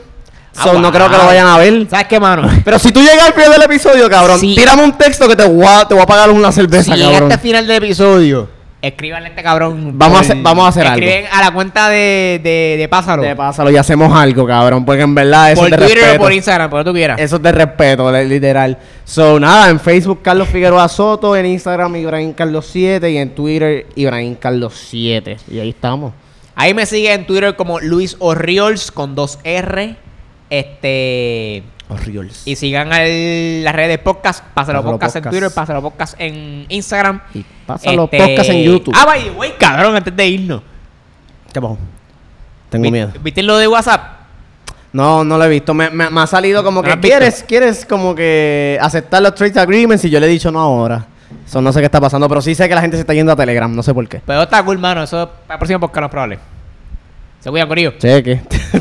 S1: Ah,
S2: So, no creo que lo vayan a ver.
S1: ¿Sabes qué, mano?
S2: Pero si tú llegas al final del episodio, cabrón,
S1: Sí.
S2: tírame un texto que te voy a, te voy a pagar una cerveza,
S1: si
S2: cabrón.
S1: llegaste al final del episodio, escríbanle a este cabrón.
S2: Vamos a hacer- vamos a hacer algo.
S1: Escriben a la cuenta de, de, de Pásalo.
S2: Te pásalo y hacemos algo, cabrón, porque en verdad eso
S1: por
S2: es de
S1: Twitter o
S2: respeto.
S1: por Instagram, por lo que tú quieras.
S2: Eso es de respeto, li- literal. So, nada, en Facebook Carlos Figueroa Soto, en Instagram Ibrahim Carlos 7 y en Twitter Ibrahim Carlos 7. Y ahí estamos.
S1: Ahí me sigue en Twitter como Luis Orriols con dos R. Este.
S2: Orioles.
S1: Y sigan al- las redes de podcast. Pásalo
S2: Pásalo
S1: podcast en. Twitter, pásalo podcast en Instagram.
S2: Y pásalo
S1: Este-
S2: podcast en YouTube.
S1: Ah, the way, cabrón, antes de irnos.
S2: ¿Qué pasó? Tengo miedo.
S1: ¿Viste lo de WhatsApp?
S2: No, no lo he visto. Me, me- me ha salido como
S1: ¿No
S2: que quieres, quieres como que aceptar los trade agreements y yo le he dicho no ahora. Eso no sé qué está pasando, pero sí sé que la gente se está yendo a Telegram, no sé por qué.
S1: Pero está cool, mano. Eso para el próximo podcast no es probable. Se cuidan, Corillo.
S2: Cheque.